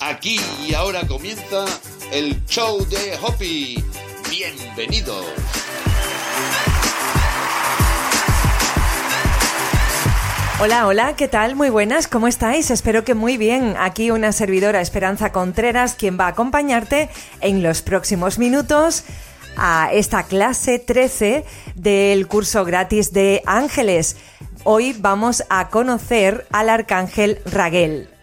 Aquí y ahora comienza el show de Hoppy. Bienvenidos. Hola, hola, ¿qué tal? Muy buenas, ¿cómo estáis? Espero que muy bien. Aquí una servidora Esperanza Contreras, quien va a acompañarte en los próximos minutos a esta clase 13 del curso gratis de ángeles. Hoy vamos a conocer al arcángel Raguel.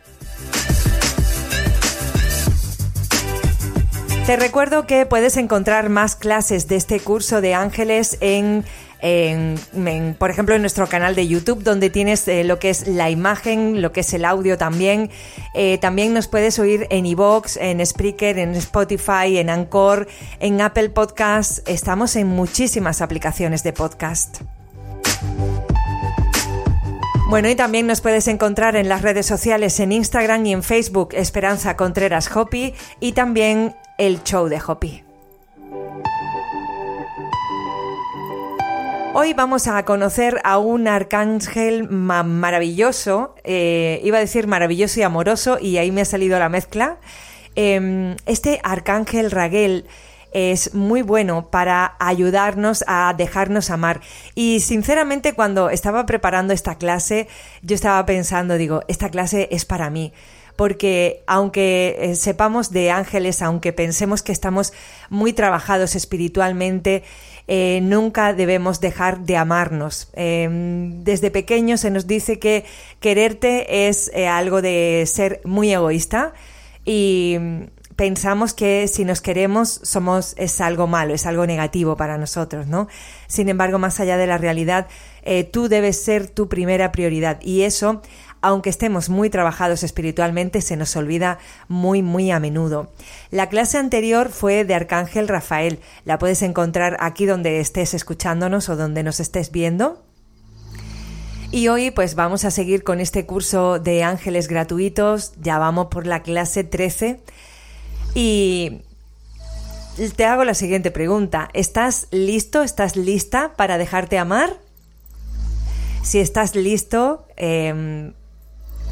Te recuerdo que puedes encontrar más clases de este curso de ángeles en, por ejemplo, en nuestro canal de YouTube, donde tienes eh, lo que es la imagen, lo que es el audio también. Eh, también nos puedes oír en iVoox, en Spreaker, en Spotify, en Anchor, en Apple Podcasts. Estamos en muchísimas aplicaciones de podcast. Bueno, y también nos puedes encontrar en las redes sociales, en Instagram y en Facebook, Esperanza Contreras Hopi, y también el show de Hopi. Hoy vamos a conocer a un arcángel maravilloso, eh, iba a decir maravilloso y amoroso, y ahí me ha salido la mezcla. Em, este arcángel Raguel es muy bueno para ayudarnos a dejarnos amar. Y sinceramente cuando estaba preparando esta clase, yo estaba pensando, digo, esta clase es para mí porque aunque eh, sepamos de ángeles, aunque pensemos que estamos muy trabajados espiritualmente, eh, nunca debemos dejar de amarnos. Em, desde pequeño se nos dice que quererte es eh, algo de ser muy egoísta y pensamos que si nos queremos somos es algo malo, es algo negativo para nosotros, ¿no? Sin embargo, más allá de la realidad, tú debes ser tu primera prioridad y eso aunque estemos muy trabajados espiritualmente, se nos olvida muy, muy a menudo. La clase anterior fue de Arcángel Rafael. La puedes encontrar aquí donde estés escuchándonos o donde nos estés viendo. Y hoy pues vamos a seguir con este curso de ángeles gratuitos. Ya vamos por la clase 13. Y te hago la siguiente pregunta. ¿Estás listo? ¿Estás lista para dejarte amar? Si estás listo, eh,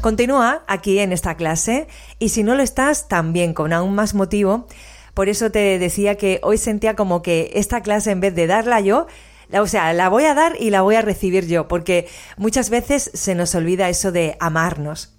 Continúa aquí en esta clase y si no lo estás, también con aún más motivo. Por eso te decía que hoy sentía como que esta clase en vez de darla yo, o sea, la voy a dar y la voy a recibir yo, porque muchas veces se nos olvida eso de amarnos.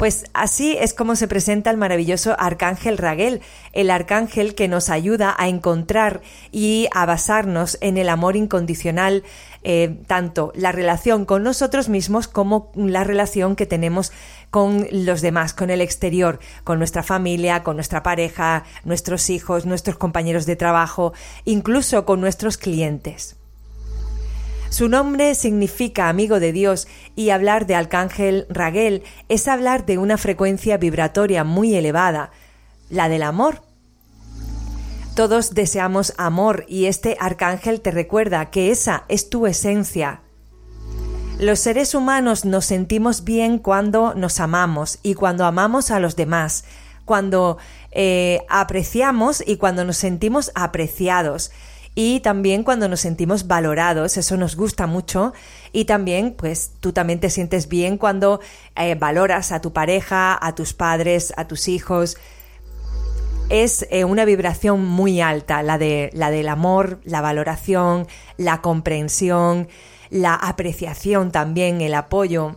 Pues así es como se presenta el maravilloso Arcángel Raguel, el arcángel que nos ayuda a encontrar y a basarnos en el amor incondicional, eh, tanto la relación con nosotros mismos como la relación que tenemos con los demás, con el exterior, con nuestra familia, con nuestra pareja, nuestros hijos, nuestros compañeros de trabajo, incluso con nuestros clientes. Su nombre significa amigo de Dios y hablar de Arcángel Raguel es hablar de una frecuencia vibratoria muy elevada, la del amor. Todos deseamos amor y este arcángel te recuerda que esa es tu esencia. Los seres humanos nos sentimos bien cuando nos amamos y cuando amamos a los demás, cuando eh, apreciamos y cuando nos sentimos apreciados y también cuando nos sentimos valorados, eso nos gusta mucho y también pues tú también te sientes bien cuando eh, valoras a tu pareja, a tus padres, a tus hijos. Es eh, una vibración muy alta, la, de, la del amor, la valoración, la comprensión, la apreciación también, el apoyo.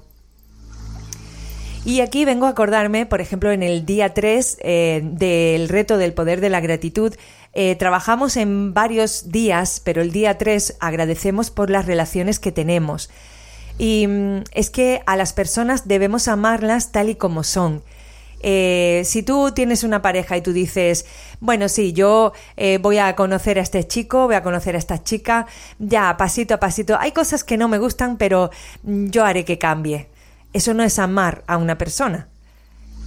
Y aquí vengo a acordarme, por ejemplo, en el día 3 eh, del reto del poder de la gratitud, eh, trabajamos en varios días, pero el día 3 agradecemos por las relaciones que tenemos. Y mm, es que a las personas debemos amarlas tal y como son. Eh, si tú tienes una pareja y tú dices, bueno, sí, yo eh, voy a conocer a este chico, voy a conocer a esta chica, ya, pasito a pasito, hay cosas que no me gustan, pero mm, yo haré que cambie. Eso no es amar a una persona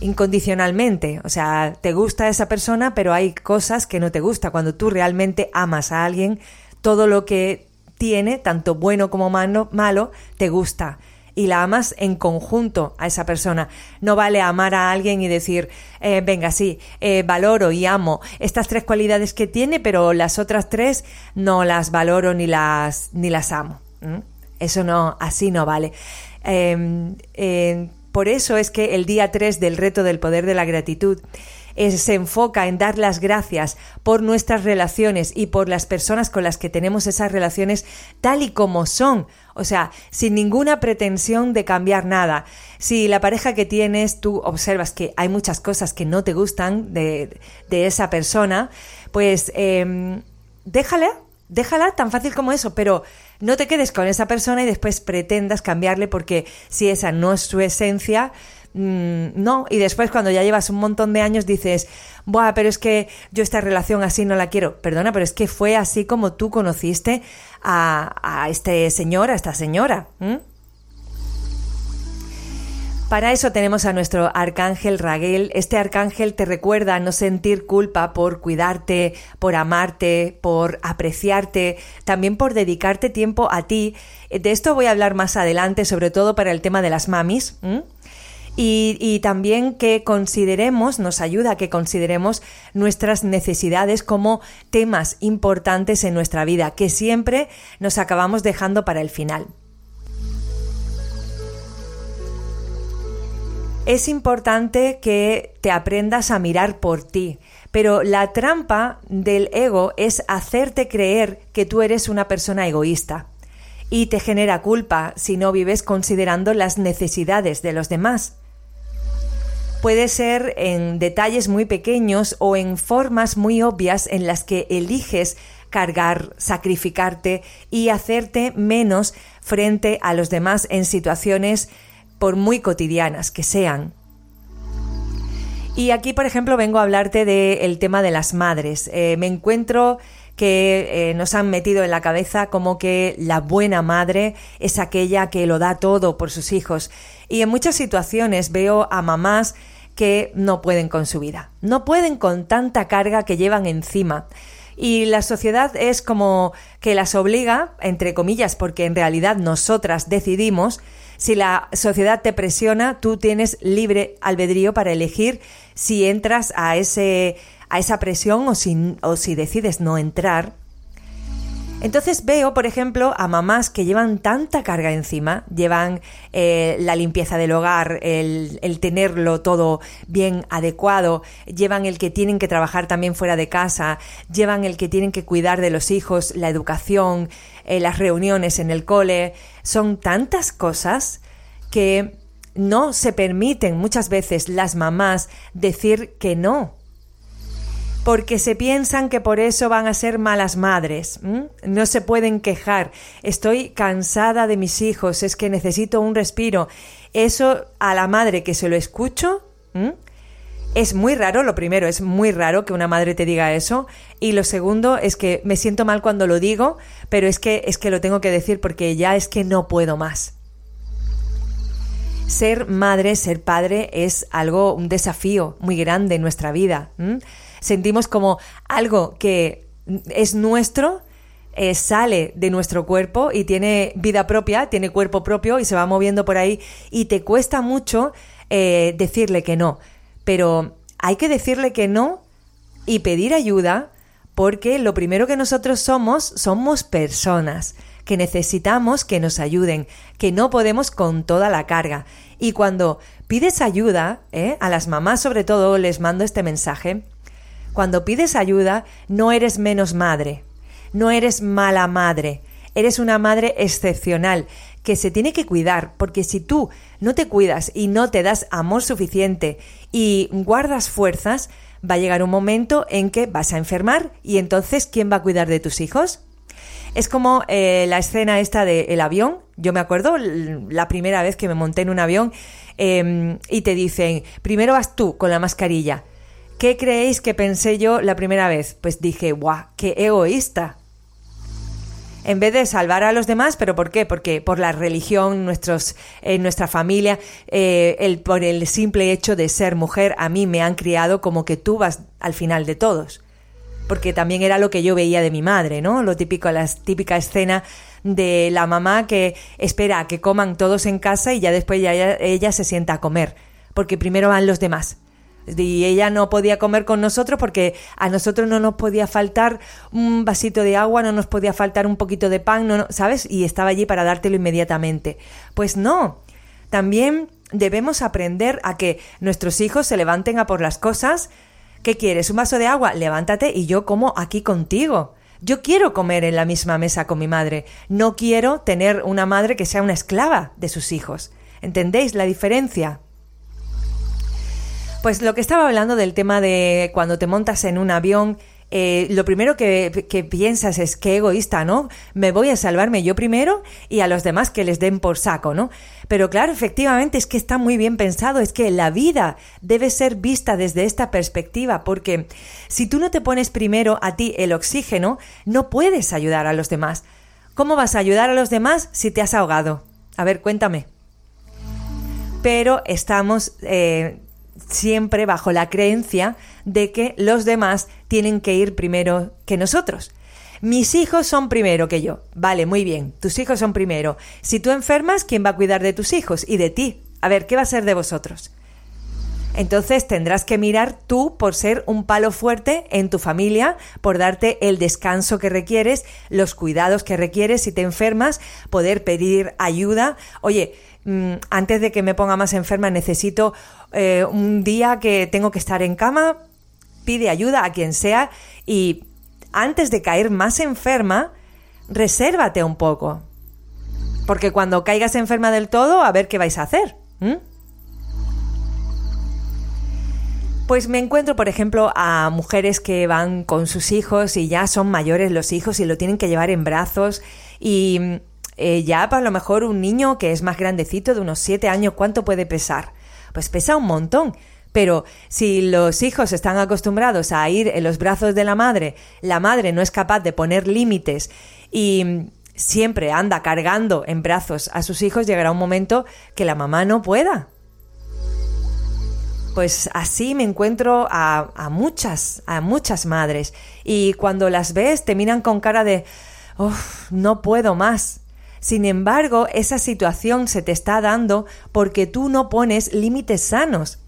incondicionalmente. O sea, te gusta esa persona, pero hay cosas que no te gusta. Cuando tú realmente amas a alguien, todo lo que tiene, tanto bueno como malo, malo te gusta. Y la amas en conjunto a esa persona. No vale amar a alguien y decir, eh, venga, sí, eh, valoro y amo estas tres cualidades que tiene, pero las otras tres no las valoro ni las, ni las amo. Eso no, así no vale. Em, por eso es que el día 3 del reto del poder de la gratitud se enfoca en dar las gracias por nuestras relaciones y por las personas con las que tenemos esas relaciones tal y como son. O sea, sin ninguna pretensión de cambiar nada. Si la pareja que tienes, tú observas que hay muchas cosas que no te gustan de, esa persona, pues eh, déjala, déjala tan fácil como eso, pero no te quedes con esa persona y después pretendas cambiarle porque si esa no es su esencia, Mm, no, y después cuando ya llevas un montón de años dices, Buah, pero es que yo esta relación así no la quiero. Perdona, pero es que fue así como tú conociste a, este señor, a esta señora. Para eso tenemos a nuestro arcángel Raguel. Este arcángel te recuerda no sentir culpa por cuidarte, por amarte, por apreciarte, también por dedicarte tiempo a ti. De esto voy a hablar más adelante, sobre todo para el tema de las mamis y, también que consideremos, nos ayuda a que consideremos nuestras necesidades como temas importantes en nuestra vida, que siempre nos acabamos dejando para el final. Es importante que te aprendas a mirar por ti, pero la trampa del ego es hacerte creer que tú eres una persona egoísta. Y te genera culpa si no vives considerando las necesidades de los demás. Puede ser en detalles muy pequeños o en formas muy obvias en las que eliges cargar, sacrificarte y hacerte menos frente a los demás en situaciones por muy cotidianas que sean. Y aquí, por ejemplo, vengo a hablarte del tema de las madres. Eh, me encuentro que eh, nos han metido en la cabeza como que la buena madre es aquella que lo da todo por sus hijos. Y en muchas situaciones veo a mamás que no pueden con su vida, no pueden con tanta carga que llevan encima. Y la sociedad es como que las obliga, entre comillas, porque en realidad nosotras decidimos, si la sociedad te presiona, tú tienes libre albedrío para elegir si entras a, ese, a esa presión o si, o si decides no entrar. Entonces veo, por ejemplo, a mamás que llevan tanta carga encima, llevan eh, la limpieza del hogar, el, tenerlo todo bien adecuado, llevan el que tienen que trabajar también fuera de casa, llevan el que tienen que cuidar de los hijos, la educación, eh, las reuniones en el cole. Son tantas cosas que no se permiten muchas veces las mamás decir que no porque se piensan que por eso van a ser malas madres. No se pueden quejar. Estoy cansada de mis hijos, es que necesito un respiro. Eso a la madre que se lo escucho, es muy raro, lo primero, es muy raro que una madre te diga eso. Y lo segundo es que me siento mal cuando lo digo, pero es que, es que lo tengo que decir porque ya es que no puedo más. Ser madre, ser padre es algo, un desafío muy grande en nuestra vida sentimos como algo que es nuestro, eh, sale de nuestro cuerpo y tiene vida propia, tiene cuerpo propio y se va moviendo por ahí y te cuesta mucho eh, decirle que no. Pero hay que decirle que no y pedir ayuda porque lo primero que nosotros somos somos personas que necesitamos que nos ayuden, que no podemos con toda la carga. Y cuando pides ayuda, ¿eh? a las mamás sobre todo les mando este mensaje, cuando pides ayuda, no eres menos madre, no eres mala madre, eres una madre excepcional que se tiene que cuidar, porque si tú no te cuidas y no te das amor suficiente y guardas fuerzas, va a llegar un momento en que vas a enfermar y entonces ¿quién va a cuidar de tus hijos? Es como eh, la escena esta del avión. Yo me acuerdo la primera vez que me monté en un avión em, y te dicen, primero vas tú con la mascarilla, ¿Qué creéis que pensé yo la primera vez? Pues dije, ¡guau! ¡Qué egoísta! En vez de salvar a los demás, ¿pero por qué? Porque por la religión, nuestros, en nuestra familia, eh, el, por el simple hecho de ser mujer, a mí me han criado como que tú vas al final de todos. Porque también era lo que yo veía de mi madre, ¿no? Lo típico, la típica escena de la mamá que espera a que coman todos en casa y ya después ya ella se sienta a comer. Porque primero van los demás y ella no podía comer con nosotros porque a nosotros no nos podía faltar un vasito de agua, no nos podía faltar un poquito de pan, no, ¿sabes? Y estaba allí para dártelo inmediatamente. Pues no. También debemos aprender a que nuestros hijos se levanten a por las cosas. ¿Qué quieres? ¿Un vaso de agua? Levántate y yo como aquí contigo. Yo quiero comer en la misma mesa con mi madre. No quiero tener una madre que sea una esclava de sus hijos. ¿Entendéis la diferencia? Pues lo que estaba hablando del tema de cuando te montas en un avión eh, lo primero que, que, piensas es qué egoísta, ¿no? Me voy a salvarme yo primero y a los demás que les den por saco, ¿no? Pero claro, efectivamente es que está muy bien pensado, es que la vida debe ser vista desde esta perspectiva, porque si tú no te pones primero a ti el oxígeno, no puedes ayudar a los demás. ¿Cómo vas a ayudar a los demás si te has ahogado? A ver, cuéntame. Pero estamos eh, siempre bajo la creencia de que los demás tienen que ir primero que nosotros. Mis hijos son primero que yo. Vale, muy bien, tus hijos son primero. Si tú enfermas, ¿quién va a cuidar de tus hijos y de ti? A ver, ¿qué va a ser de vosotros? Entonces tendrás que mirar tú por ser un palo fuerte en tu familia, por darte el descanso que requieres, los cuidados que requieres si te enfermas, poder pedir ayuda. Oye, antes de que me ponga más enferma necesito eh, un día que tengo que estar en cama, pide ayuda a quien sea y antes de caer más enferma, resérvate un poco. Porque cuando caigas enferma del todo, a ver qué vais a hacer. Pues me encuentro, por ejemplo, a mujeres que van con sus hijos y ya son mayores los hijos y lo tienen que llevar en brazos y eh, ya para lo mejor un niño que es más grandecito, de unos 7 años, ¿cuánto puede pesar? Pues pesa un montón. Pero si los hijos están acostumbrados a ir en los brazos de la madre, la madre no es capaz de poner límites y siempre anda cargando en brazos a sus hijos, llegará un momento que la mamá no pueda. Pues así me encuentro a, muchas, a muchas madres. Y cuando las ves te miran con cara de, no puedo más. Sin embargo, esa situación se te está dando porque tú no pones límites sanos.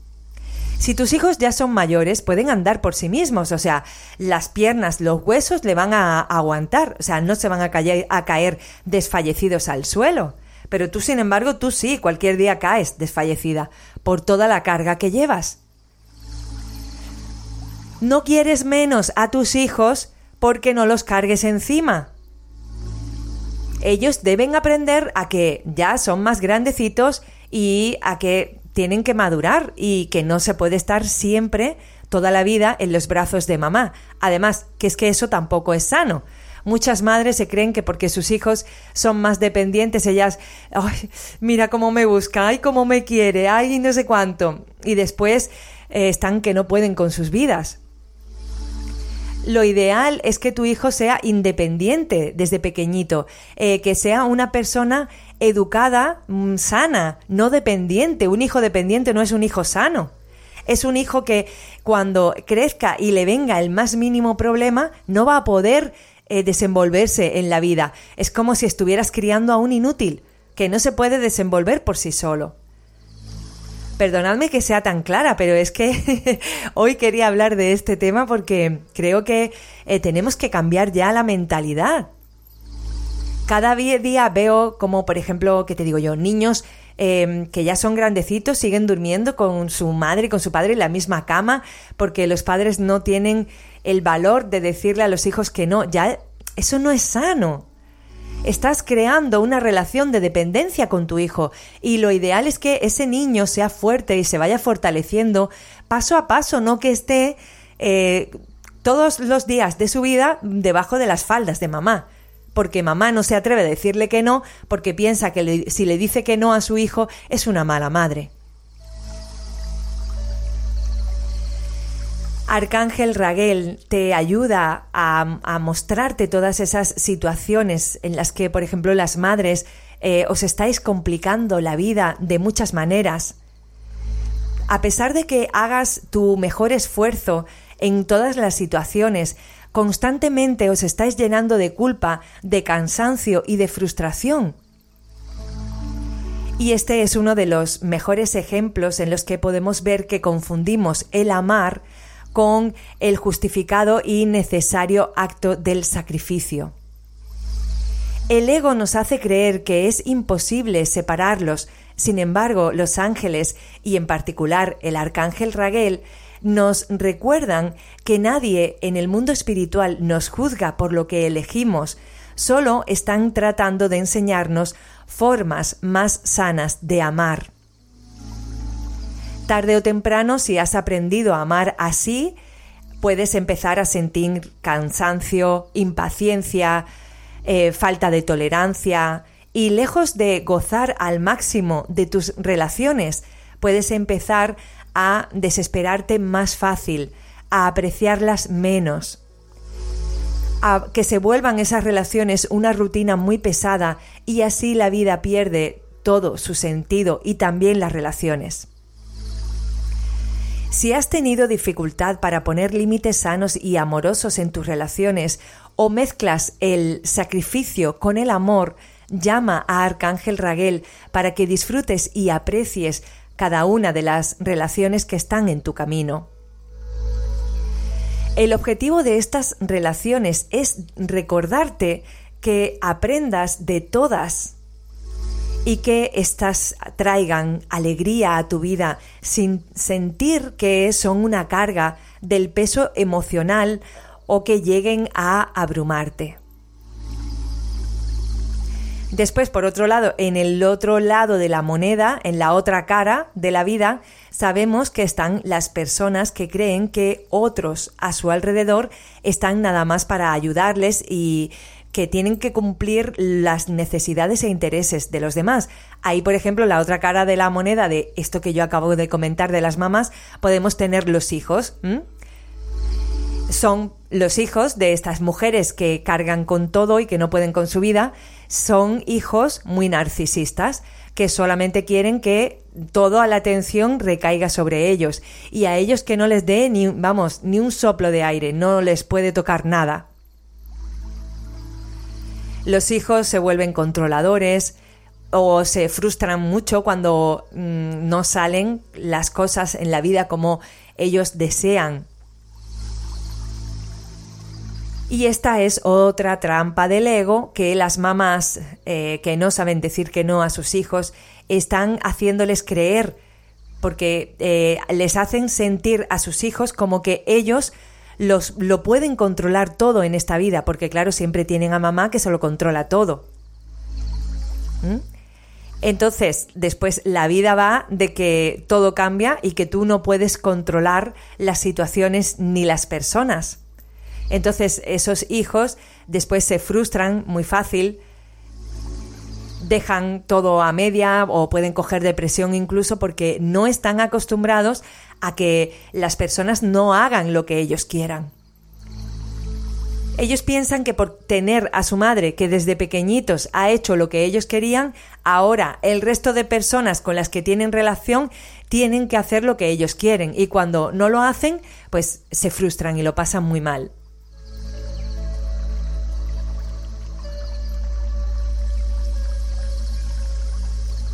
Si tus hijos ya son mayores, pueden andar por sí mismos, o sea, las piernas, los huesos le van a aguantar, o sea, no se van a caer, a caer desfallecidos al suelo. Pero tú, sin embargo, tú sí, cualquier día caes desfallecida por toda la carga que llevas. No quieres menos a tus hijos porque no los cargues encima. Ellos deben aprender a que ya son más grandecitos y a que tienen que madurar y que no se puede estar siempre toda la vida en los brazos de mamá. Además, que es que eso tampoco es sano. Muchas madres se creen que porque sus hijos son más dependientes, ellas, ay, mira cómo me busca, ay, cómo me quiere, ay, no sé cuánto. Y después eh, están que no pueden con sus vidas. Lo ideal es que tu hijo sea independiente desde pequeñito, eh, que sea una persona educada, mm, sana, no dependiente. Un hijo dependiente no es un hijo sano. Es un hijo que cuando crezca y le venga el más mínimo problema, no va a poder eh, desenvolverse en la vida. Es como si estuvieras criando a un inútil, que no se puede desenvolver por sí solo. Perdonadme que sea tan clara, pero es que hoy quería hablar de este tema porque creo que eh, tenemos que cambiar ya la mentalidad cada día veo como, por ejemplo, que te digo yo, niños em, que ya son grandecitos, siguen durmiendo con su madre y con su padre en la misma cama, porque los padres no tienen el valor de decirle a los hijos que no. Ya, eso no es sano. Estás creando una relación de dependencia con tu hijo y lo ideal es que ese niño sea fuerte y se vaya fortaleciendo paso a paso, no que esté eh, todos los días de su vida debajo de las faldas de mamá porque mamá no se atreve a decirle que no, porque piensa que si le dice que no a su hijo es una mala madre. Arcángel Raguel te ayuda a, mostrarte todas esas situaciones en las que, por ejemplo, las madres eh, os estáis complicando la vida de muchas maneras. A pesar de que hagas tu mejor esfuerzo en todas las situaciones, constantemente os estáis llenando de culpa, de cansancio y de frustración. Y este es uno de los mejores ejemplos en los que podemos ver que confundimos el amar con el justificado y necesario acto del sacrificio. El ego nos hace creer que es imposible separarlos Sin embargo, los ángeles, y en particular el arcángel Raguel, nos recuerdan que nadie en el mundo espiritual nos juzga por lo que elegimos, solo están tratando de enseñarnos formas más sanas de amar. Tarde o temprano, si has aprendido a amar así, puedes empezar a sentir cansancio, impaciencia, eh, falta de tolerancia, y lejos de gozar al máximo de tus relaciones, puedes empezar a desesperarte más fácil, a apreciarlas menos, a que se vuelvan esas relaciones una rutina muy pesada y así la vida pierde todo su sentido y también las relaciones. Si has tenido dificultad para poner límites sanos y amorosos en tus relaciones o mezclas el sacrificio con el amor, llama a Arcángel Raguel para que disfrutes y aprecies cada una de las relaciones que están en tu camino. El objetivo de estas relaciones es recordarte que aprendas de todas y que éstas traigan alegría a tu vida sin sentir que son una carga del peso emocional o que lleguen a abrumarte. Después, por otro lado, en el otro lado de la moneda, en la otra cara de la vida, sabemos que están las personas que creen que otros a su alrededor están nada más para ayudarles y que tienen que cumplir las necesidades e intereses de los demás. Ahí, por ejemplo, la otra cara de la moneda de esto que yo acabo de comentar de las mamás, podemos tener los hijos. Son los hijos de estas mujeres que cargan con todo y que no pueden con su vida son hijos muy narcisistas que solamente quieren que toda la atención recaiga sobre ellos y a ellos que no les dé ni vamos ni un soplo de aire, no les puede tocar nada. Los hijos se vuelven controladores o se frustran mucho cuando mm, no salen las cosas en la vida como ellos desean. Y esta es otra trampa del ego que las mamás eh, que no saben decir que no a sus hijos están haciéndoles creer porque eh, les hacen sentir a sus hijos como que ellos los, lo pueden controlar todo en esta vida, porque claro, siempre tienen a mamá que se lo controla todo. ¿Mm? Entonces, después la vida va de que todo cambia y que tú no puedes controlar las situaciones ni las personas. Entonces esos hijos después se frustran muy fácil, dejan todo a media o pueden coger depresión incluso porque no están acostumbrados a que las personas no hagan lo que ellos quieran. Ellos piensan que por tener a su madre que desde pequeñitos ha hecho lo que ellos querían, ahora el resto de personas con las que tienen relación tienen que hacer lo que ellos quieren y cuando no lo hacen, pues se frustran y lo pasan muy mal.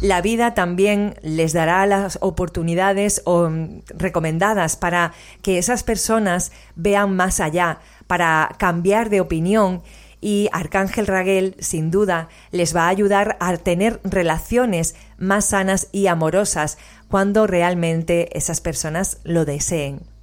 La vida también les dará las oportunidades mm, recomendadas para que esas personas vean más allá, para cambiar de opinión y Arcángel Raguel, sin duda, les va a ayudar a tener relaciones más sanas y amorosas cuando realmente esas personas lo deseen.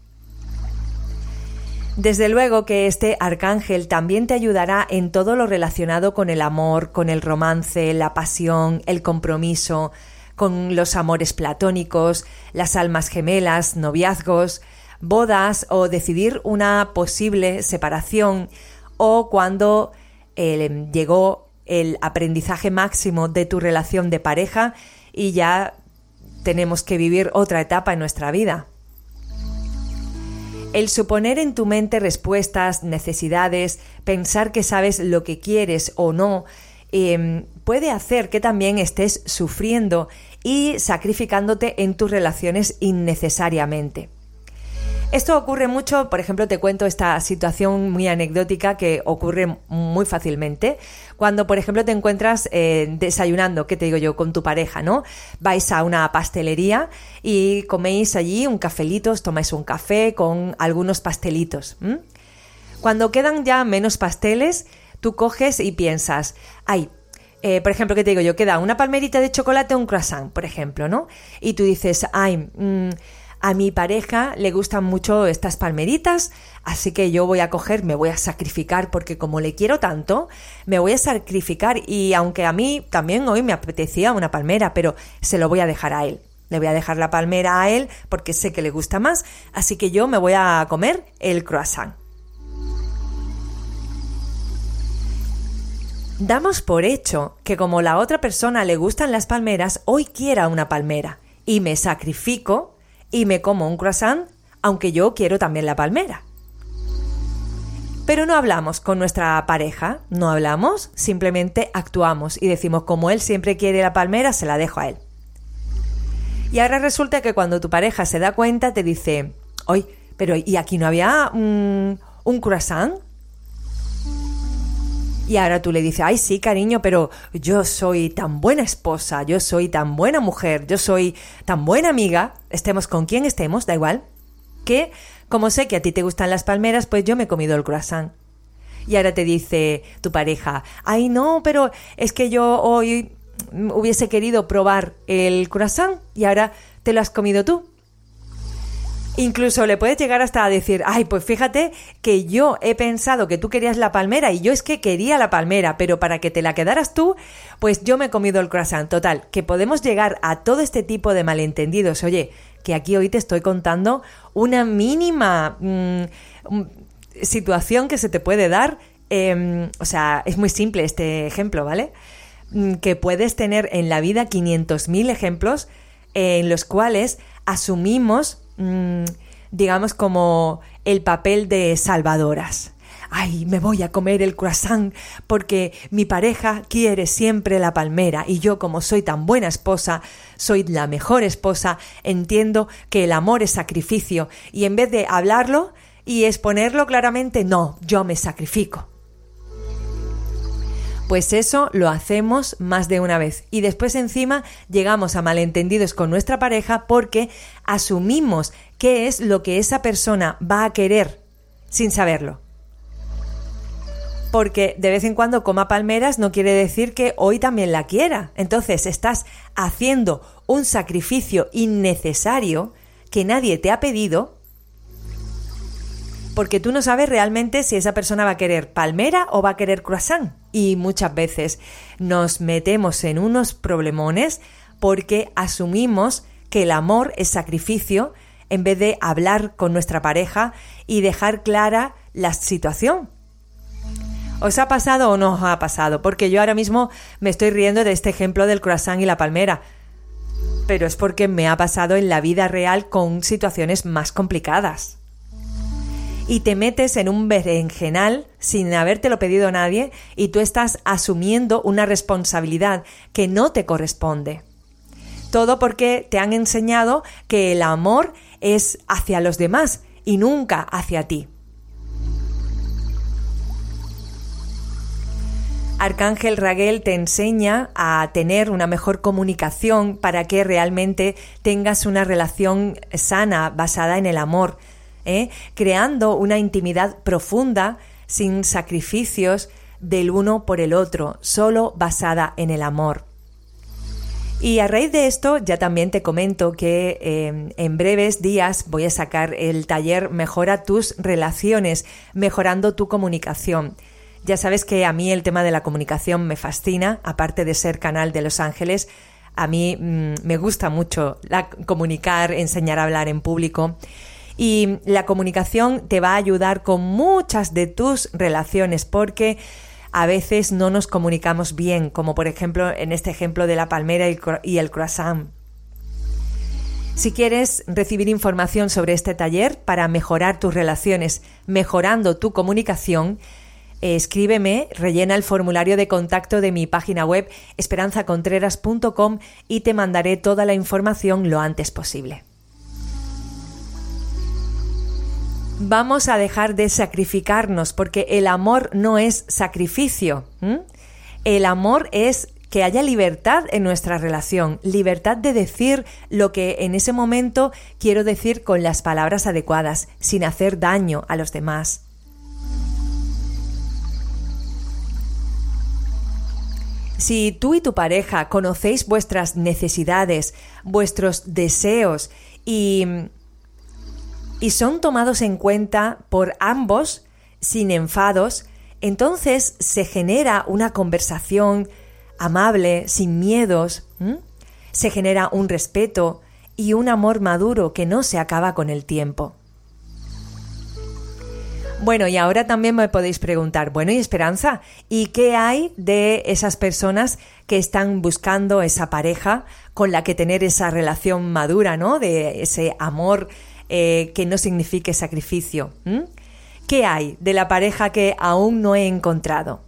Desde luego que este arcángel también te ayudará en todo lo relacionado con el amor, con el romance, la pasión, el compromiso, con los amores platónicos, las almas gemelas, noviazgos, bodas o decidir una posible separación o cuando eh, llegó el aprendizaje máximo de tu relación de pareja y ya tenemos que vivir otra etapa en nuestra vida. El suponer en tu mente respuestas, necesidades, pensar que sabes lo que quieres o no, em, puede hacer que también estés sufriendo y sacrificándote en tus relaciones innecesariamente. Esto ocurre mucho, por ejemplo, te cuento esta situación muy anecdótica que ocurre muy fácilmente. Cuando, por ejemplo, te encuentras eh, desayunando, ¿qué te digo yo?, con tu pareja, ¿no? Vais a una pastelería y coméis allí un cafelito, os tomáis un café con algunos pastelitos. Cuando quedan ya menos pasteles, tú coges y piensas, ay, eh, por ejemplo, ¿qué te digo yo? Queda una palmerita de chocolate un croissant, por ejemplo, ¿no? Y tú dices, ay, mm, a mi pareja le gustan mucho estas palmeritas, así que yo voy a coger, me voy a sacrificar porque como le quiero tanto, me voy a sacrificar y aunque a mí también hoy me apetecía una palmera, pero se lo voy a dejar a él. Le voy a dejar la palmera a él porque sé que le gusta más, así que yo me voy a comer el croissant. Damos por hecho que como la otra persona le gustan las palmeras, hoy quiera una palmera y me sacrifico y me como un croissant, aunque yo quiero también la palmera. Pero no hablamos con nuestra pareja, no hablamos, simplemente actuamos y decimos como él siempre quiere la palmera, se la dejo a él. Y ahora resulta que cuando tu pareja se da cuenta te dice, oye, pero ¿y aquí no había un, un croissant? Y ahora tú le dices, ay sí, cariño, pero yo soy tan buena esposa, yo soy tan buena mujer, yo soy tan buena amiga, estemos con quien estemos, da igual, que como sé que a ti te gustan las palmeras, pues yo me he comido el croissant. Y ahora te dice tu pareja, ay no, pero es que yo hoy hubiese querido probar el croissant y ahora te lo has comido tú. Incluso le puedes llegar hasta a decir, ay, pues fíjate que yo he pensado que tú querías la palmera y yo es que quería la palmera, pero para que te la quedaras tú, pues yo me he comido el croissant. Total, que podemos llegar a todo este tipo de malentendidos. Oye, que aquí hoy te estoy contando una mínima mm, mm, situación que se te puede dar. Em, o sea, es muy simple este ejemplo, ¿vale? Mm, que puedes tener en la vida 500.000 ejemplos en los cuales asumimos Mm, digamos, como el papel de salvadoras. Ay, me voy a comer el croissant porque mi pareja quiere siempre la palmera y yo como soy tan buena esposa, soy la mejor esposa, entiendo que el amor es sacrificio y en vez de hablarlo y exponerlo claramente, no, yo me sacrifico. Pues eso lo hacemos más de una vez y después encima llegamos a malentendidos con nuestra pareja porque asumimos qué es lo que esa persona va a querer sin saberlo. Porque de vez en cuando coma palmeras no quiere decir que hoy también la quiera. Entonces estás haciendo un sacrificio innecesario que nadie te ha pedido porque tú no sabes realmente si esa persona va a querer palmera o va a querer croissant. Y muchas veces nos metemos en unos problemones porque asumimos que el amor es sacrificio en vez de hablar con nuestra pareja y dejar clara la situación. ¿Os ha pasado o no ha pasado? Porque yo ahora mismo me estoy riendo de este ejemplo del croissant y la palmera. Pero es porque me ha pasado en la vida real con situaciones más complicadas y te metes en un berenjenal sin habértelo pedido nadie y tú estás asumiendo una responsabilidad que no te corresponde. Todo porque te han enseñado que el amor es hacia los demás y nunca hacia ti. Arcángel Raguel te enseña a tener una mejor comunicación para que realmente tengas una relación sana basada en el amor, ¿eh? creando una intimidad profunda, sin sacrificios del uno por el otro, solo basada en el amor. Y a raíz de esto ya también te comento que em, en breves días voy a sacar el taller Mejora tus relaciones, mejorando tu comunicación. Ya sabes que a mí el tema de la comunicación me fascina, aparte de ser canal de Los Ángeles, a mí mm, me gusta mucho comunicar, enseñar a hablar en público. Y la comunicación te va a ayudar con muchas de tus relaciones porque a veces no nos comunicamos bien, como por ejemplo en este ejemplo de la palmera y el croissant. Si quieres recibir información sobre este taller para mejorar tus relaciones, mejorando tu comunicación, escríbeme, rellena el formulario de contacto de mi página web esperanzacontreras.com y te mandaré toda la información lo antes posible. Vamos a dejar de sacrificarnos porque el amor no es sacrificio. El amor es que haya libertad en nuestra relación, libertad de decir lo que en ese momento quiero decir con las palabras adecuadas, sin hacer daño a los demás. Si tú y tu pareja conocéis vuestras necesidades, vuestros deseos y, y son tomados en cuenta por ambos sin enfados, entonces se genera una conversación amable, sin miedos, se genera un respeto y un amor maduro que no se acaba con el tiempo. Bueno, y ahora también me podéis preguntar, bueno, y Esperanza, ¿y qué hay de esas personas que están buscando esa pareja con la que tener esa relación madura, ¿no? De ese amor eh, que no signifique sacrificio. ¿Qué hay de la pareja que aún no he encontrado?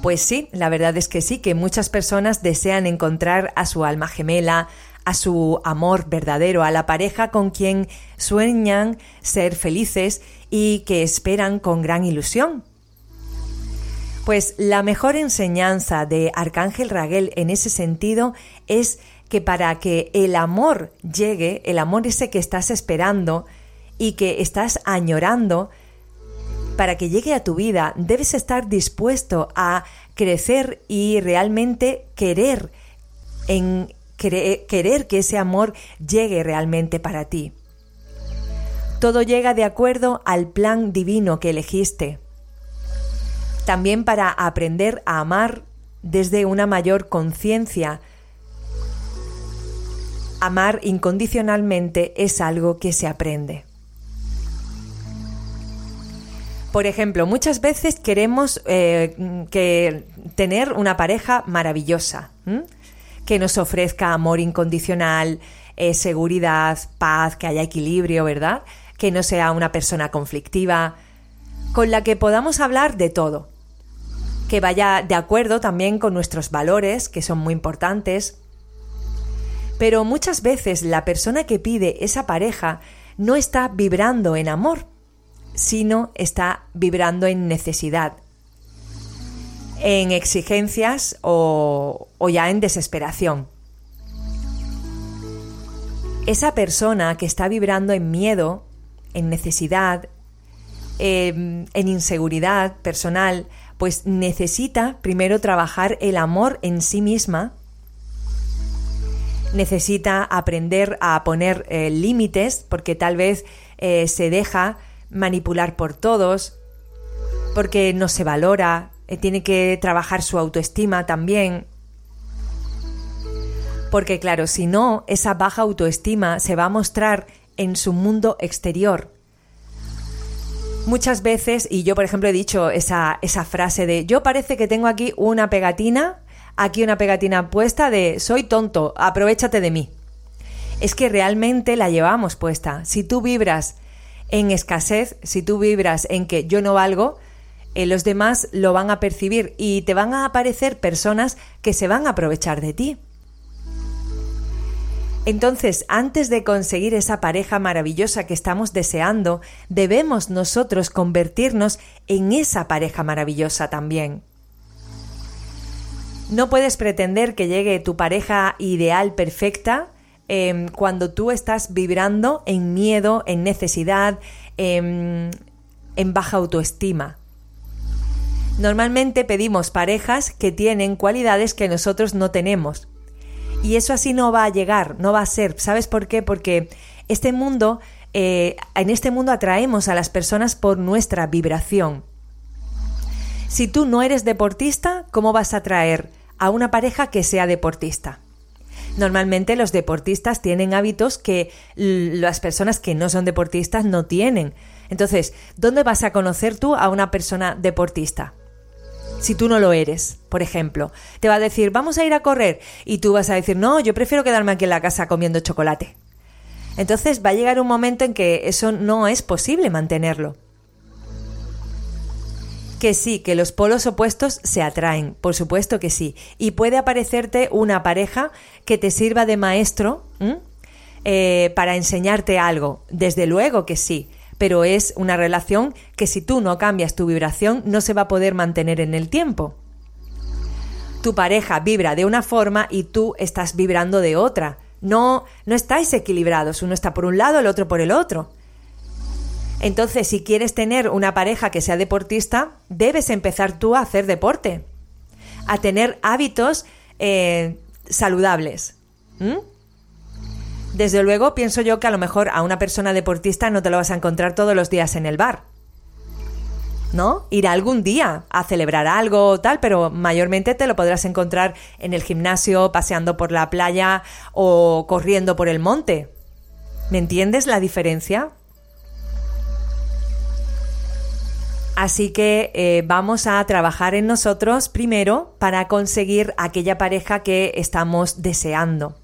Pues sí, la verdad es que sí, que muchas personas desean encontrar a su alma gemela, a su amor verdadero, a la pareja con quien sueñan ser felices y que esperan con gran ilusión. Pues la mejor enseñanza de Arcángel Raguel en ese sentido es que para que el amor llegue, el amor ese que estás esperando y que estás añorando, para que llegue a tu vida, debes estar dispuesto a crecer y realmente querer en querer que ese amor llegue realmente para ti. Todo llega de acuerdo al plan divino que elegiste. También para aprender a amar desde una mayor conciencia. Amar incondicionalmente es algo que se aprende. Por ejemplo, muchas veces queremos eh, que tener una pareja maravillosa que nos ofrezca amor incondicional, eh, seguridad, paz, que haya equilibrio, ¿verdad? Que no sea una persona conflictiva, con la que podamos hablar de todo, que vaya de acuerdo también con nuestros valores, que son muy importantes. Pero muchas veces la persona que pide esa pareja no está vibrando en amor, sino está vibrando en necesidad, en exigencias o, ya en desesperación. Esa persona que está vibrando en miedo, en necesidad, em, en inseguridad personal, pues necesita primero trabajar el amor en sí misma, necesita aprender a poner eh, límites, porque tal vez eh, se deja manipular por todos, porque no se valora, eh, tiene que trabajar su autoestima también. Porque claro, si no, esa baja autoestima se va a mostrar en su mundo exterior. Muchas veces, y yo por ejemplo he dicho esa, esa frase de yo parece que tengo aquí una pegatina, aquí una pegatina puesta de soy tonto, aprovechate de mí. Es que realmente la llevamos puesta. Si tú vibras en escasez, si tú vibras en que yo no valgo, eh, los demás lo van a percibir y te van a aparecer personas que se van a aprovechar de ti. Entonces, antes de conseguir esa pareja maravillosa que estamos deseando, debemos nosotros convertirnos en esa pareja maravillosa también. No puedes pretender que llegue tu pareja ideal perfecta em, cuando tú estás vibrando en miedo, en necesidad, en baja autoestima. Normalmente pedimos parejas que tienen cualidades que nosotros no tenemos. Y eso así no va a llegar, no va a ser. ¿Sabes por qué? Porque este mundo, eh, en este mundo atraemos a las personas por nuestra vibración. Si tú no eres deportista, ¿cómo vas a atraer a una pareja que sea deportista? Normalmente los deportistas tienen hábitos que las personas que no son deportistas no tienen. Entonces, ¿dónde vas a conocer tú a una persona deportista? si tú no lo eres, por ejemplo. Te va a decir, vamos a ir a correr. Y tú vas a decir, no, yo prefiero quedarme aquí en la casa comiendo chocolate. Entonces va a llegar un momento en que eso no es posible mantenerlo. Que sí, que los polos opuestos se atraen, por supuesto que sí. Y puede aparecerte una pareja que te sirva de maestro eh, para enseñarte algo. Desde luego que sí pero es una relación que si tú no cambias tu vibración no se va a poder mantener en el tiempo. Tu pareja vibra de una forma y tú estás vibrando de otra. No, no estáis equilibrados, uno está por un lado, el otro por el otro. Entonces, si quieres tener una pareja que sea deportista, debes empezar tú a hacer deporte. a tener hábitos eh, saludables. Desde luego, pienso yo que a lo mejor a una persona deportista no te lo vas a encontrar todos los días en el bar. ¿No? Ir algún día a celebrar algo o tal, pero mayormente te lo podrás encontrar en el gimnasio, paseando por la playa o corriendo por el monte. ¿Me entiendes la diferencia? Así que eh, vamos a trabajar en nosotros primero para conseguir aquella pareja que estamos deseando.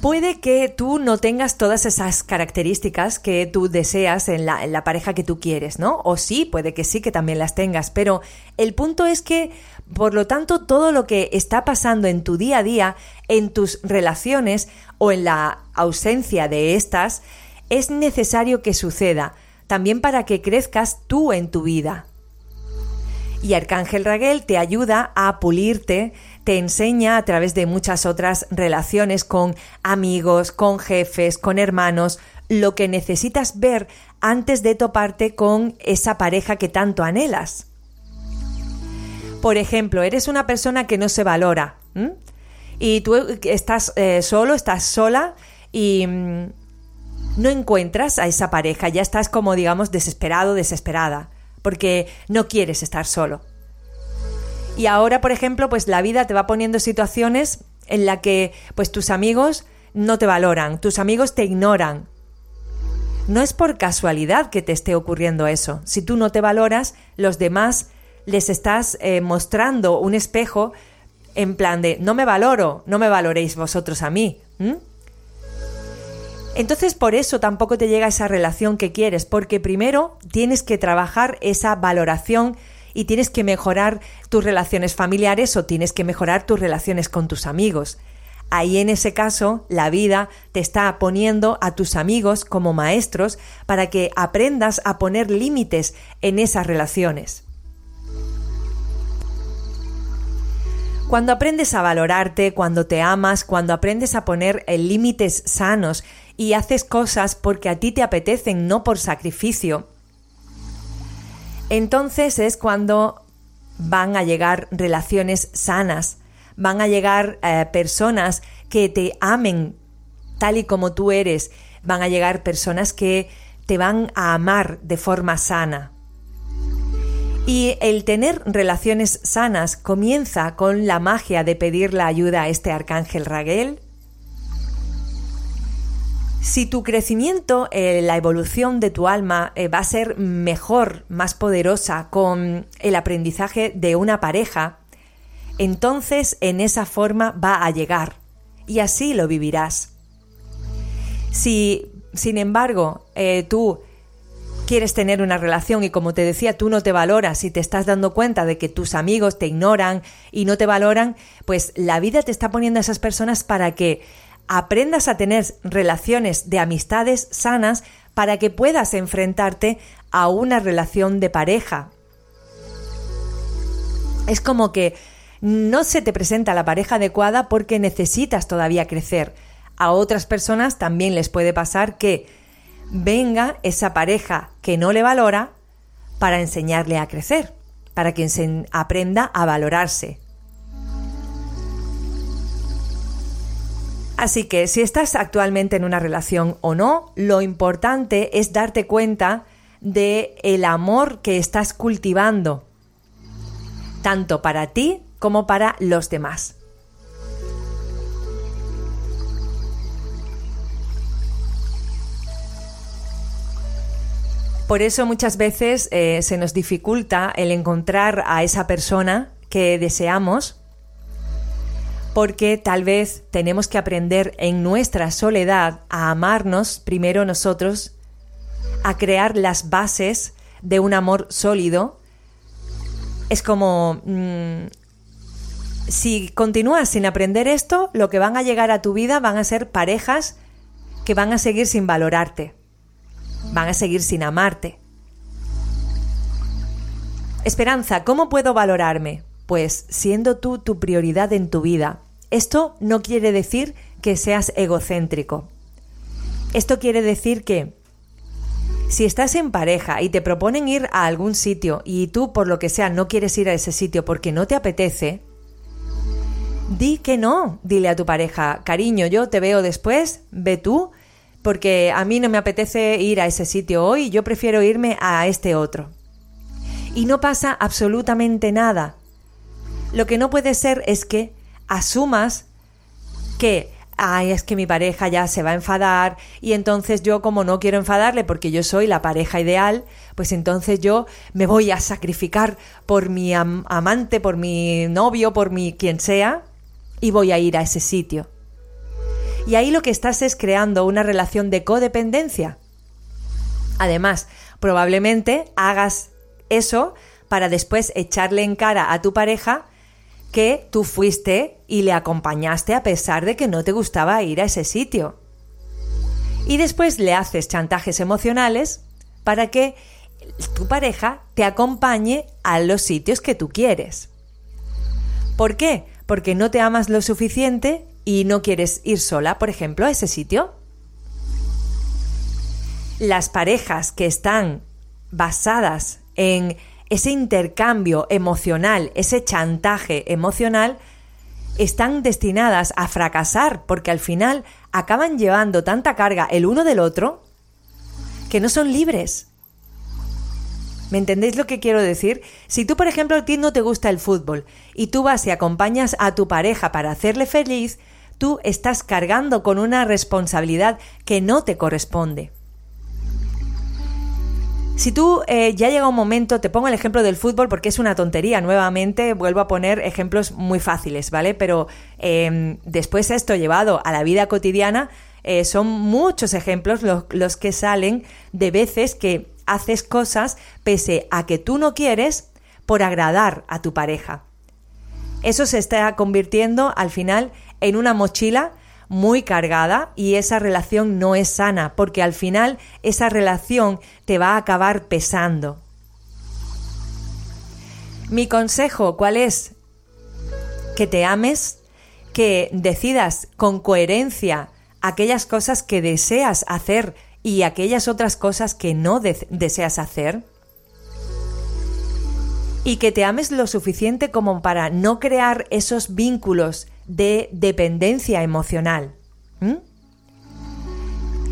Puede que tú no tengas todas esas características que tú deseas en la, en la, pareja que tú quieres, ¿no? O sí, puede que sí, que también las tengas, pero el punto es que, por lo tanto, todo lo que está pasando en tu día a día, en tus relaciones o en la ausencia de estas, es necesario que suceda, también para que crezcas tú en tu vida. Y Arcángel Raguel te ayuda a pulirte, te enseña a través de muchas otras relaciones con amigos, con jefes, con hermanos, lo que necesitas ver antes de toparte con esa pareja que tanto anhelas. Por ejemplo, eres una persona que no se valora y tú estás eh, solo, estás sola y mm, no encuentras a esa pareja, ya estás como digamos desesperado, desesperada porque no quieres estar solo. Y ahora, por ejemplo, pues la vida te va poniendo situaciones en la que pues tus amigos no te valoran, tus amigos te ignoran. No es por casualidad que te esté ocurriendo eso. Si tú no te valoras, los demás les estás eh, mostrando un espejo en plan de no me valoro, no me valoréis vosotros a mí. Entonces por eso tampoco te llega esa relación que quieres, porque primero tienes que trabajar esa valoración y tienes que mejorar tus relaciones familiares o tienes que mejorar tus relaciones con tus amigos. Ahí en ese caso la vida te está poniendo a tus amigos como maestros para que aprendas a poner límites en esas relaciones. Cuando aprendes a valorarte, cuando te amas, cuando aprendes a poner límites sanos y haces cosas porque a ti te apetecen, no por sacrificio, entonces es cuando van a llegar relaciones sanas, van a llegar eh, personas que te amen tal y como tú eres, van a llegar personas que te van a amar de forma sana. Y el tener relaciones sanas comienza con la magia de pedir la ayuda a este arcángel Raguel, si tu crecimiento, eh, la evolución de tu alma eh, va a ser mejor, más poderosa con el aprendizaje de una pareja, entonces en esa forma va a llegar y así lo vivirás. Si, sin embargo, eh, tú quieres tener una relación y como te decía, tú no te valoras y te estás dando cuenta de que tus amigos te ignoran y no te valoran, pues la vida te está poniendo a esas personas para que aprendas a tener relaciones de amistades sanas para que puedas enfrentarte a una relación de pareja. Es como que no se te presenta la pareja adecuada porque necesitas todavía crecer. A otras personas también les puede pasar que venga esa pareja que no le valora para enseñarle a crecer, para que aprenda a valorarse, Así que si estás actualmente en una relación o no, lo importante es darte cuenta de el amor que estás cultivando, tanto para ti como para los demás. Por eso muchas veces eh, se nos dificulta el encontrar a esa persona que deseamos porque tal vez tenemos que aprender en nuestra soledad a amarnos primero nosotros, a crear las bases de un amor sólido. Es como, mm, si continúas sin aprender esto, lo que van a llegar a tu vida van a ser parejas que van a seguir sin valorarte, van a seguir sin amarte. Esperanza, ¿cómo puedo valorarme? Pues siendo tú tu prioridad en tu vida. Esto no quiere decir que seas egocéntrico. Esto quiere decir que Si estás en pareja y te proponen ir a algún sitio y tú por lo que sea no quieres ir a ese sitio porque no te apetece, di que no. Dile a tu pareja, cariño, yo te veo después, ve tú, porque a mí no me apetece ir a ese sitio hoy, yo prefiero irme a este otro. Y no pasa absolutamente nada. Lo que no puede ser es que asumas que ay, es que mi pareja ya se va a enfadar y entonces yo como no quiero enfadarle porque yo soy la pareja ideal, pues entonces yo me voy a sacrificar por mi amante, por mi novio, por mi quien sea y voy a ir a ese sitio. Y ahí lo que estás es creando una relación de codependencia. Además, probablemente hagas eso para después echarle en cara a tu pareja que tú fuiste y le acompañaste a pesar de que no te gustaba ir a ese sitio. Y después le haces chantajes emocionales para que tu pareja te acompañe a los sitios que tú quieres. ¿Por qué? Porque no te amas lo suficiente y no quieres ir sola, por ejemplo, a ese sitio. Las parejas que están basadas en ese intercambio emocional, ese chantaje emocional, están destinadas a fracasar porque al final acaban llevando tanta carga el uno del otro que no son libres. ¿Me entendéis lo que quiero decir? Si tú, por ejemplo, a ti no te gusta el fútbol y tú vas y acompañas a tu pareja para hacerle feliz, tú estás cargando con una responsabilidad que no te corresponde. Si tú eh, ya llega un momento, te pongo el ejemplo del fútbol porque es una tontería, nuevamente vuelvo a poner ejemplos muy fáciles, ¿vale? Pero em, después esto llevado a la vida cotidiana, eh, son muchos ejemplos los, los que salen de veces que haces cosas pese a que tú no quieres por agradar a tu pareja. Eso se está convirtiendo al final en una mochila muy cargada y esa relación no es sana porque al final esa relación te va a acabar pesando. Mi consejo, ¿cuál es? Que te ames, que decidas con coherencia aquellas cosas que deseas hacer y aquellas otras cosas que no deseas hacer. Y que te ames lo suficiente como para no crear esos vínculos de dependencia emocional.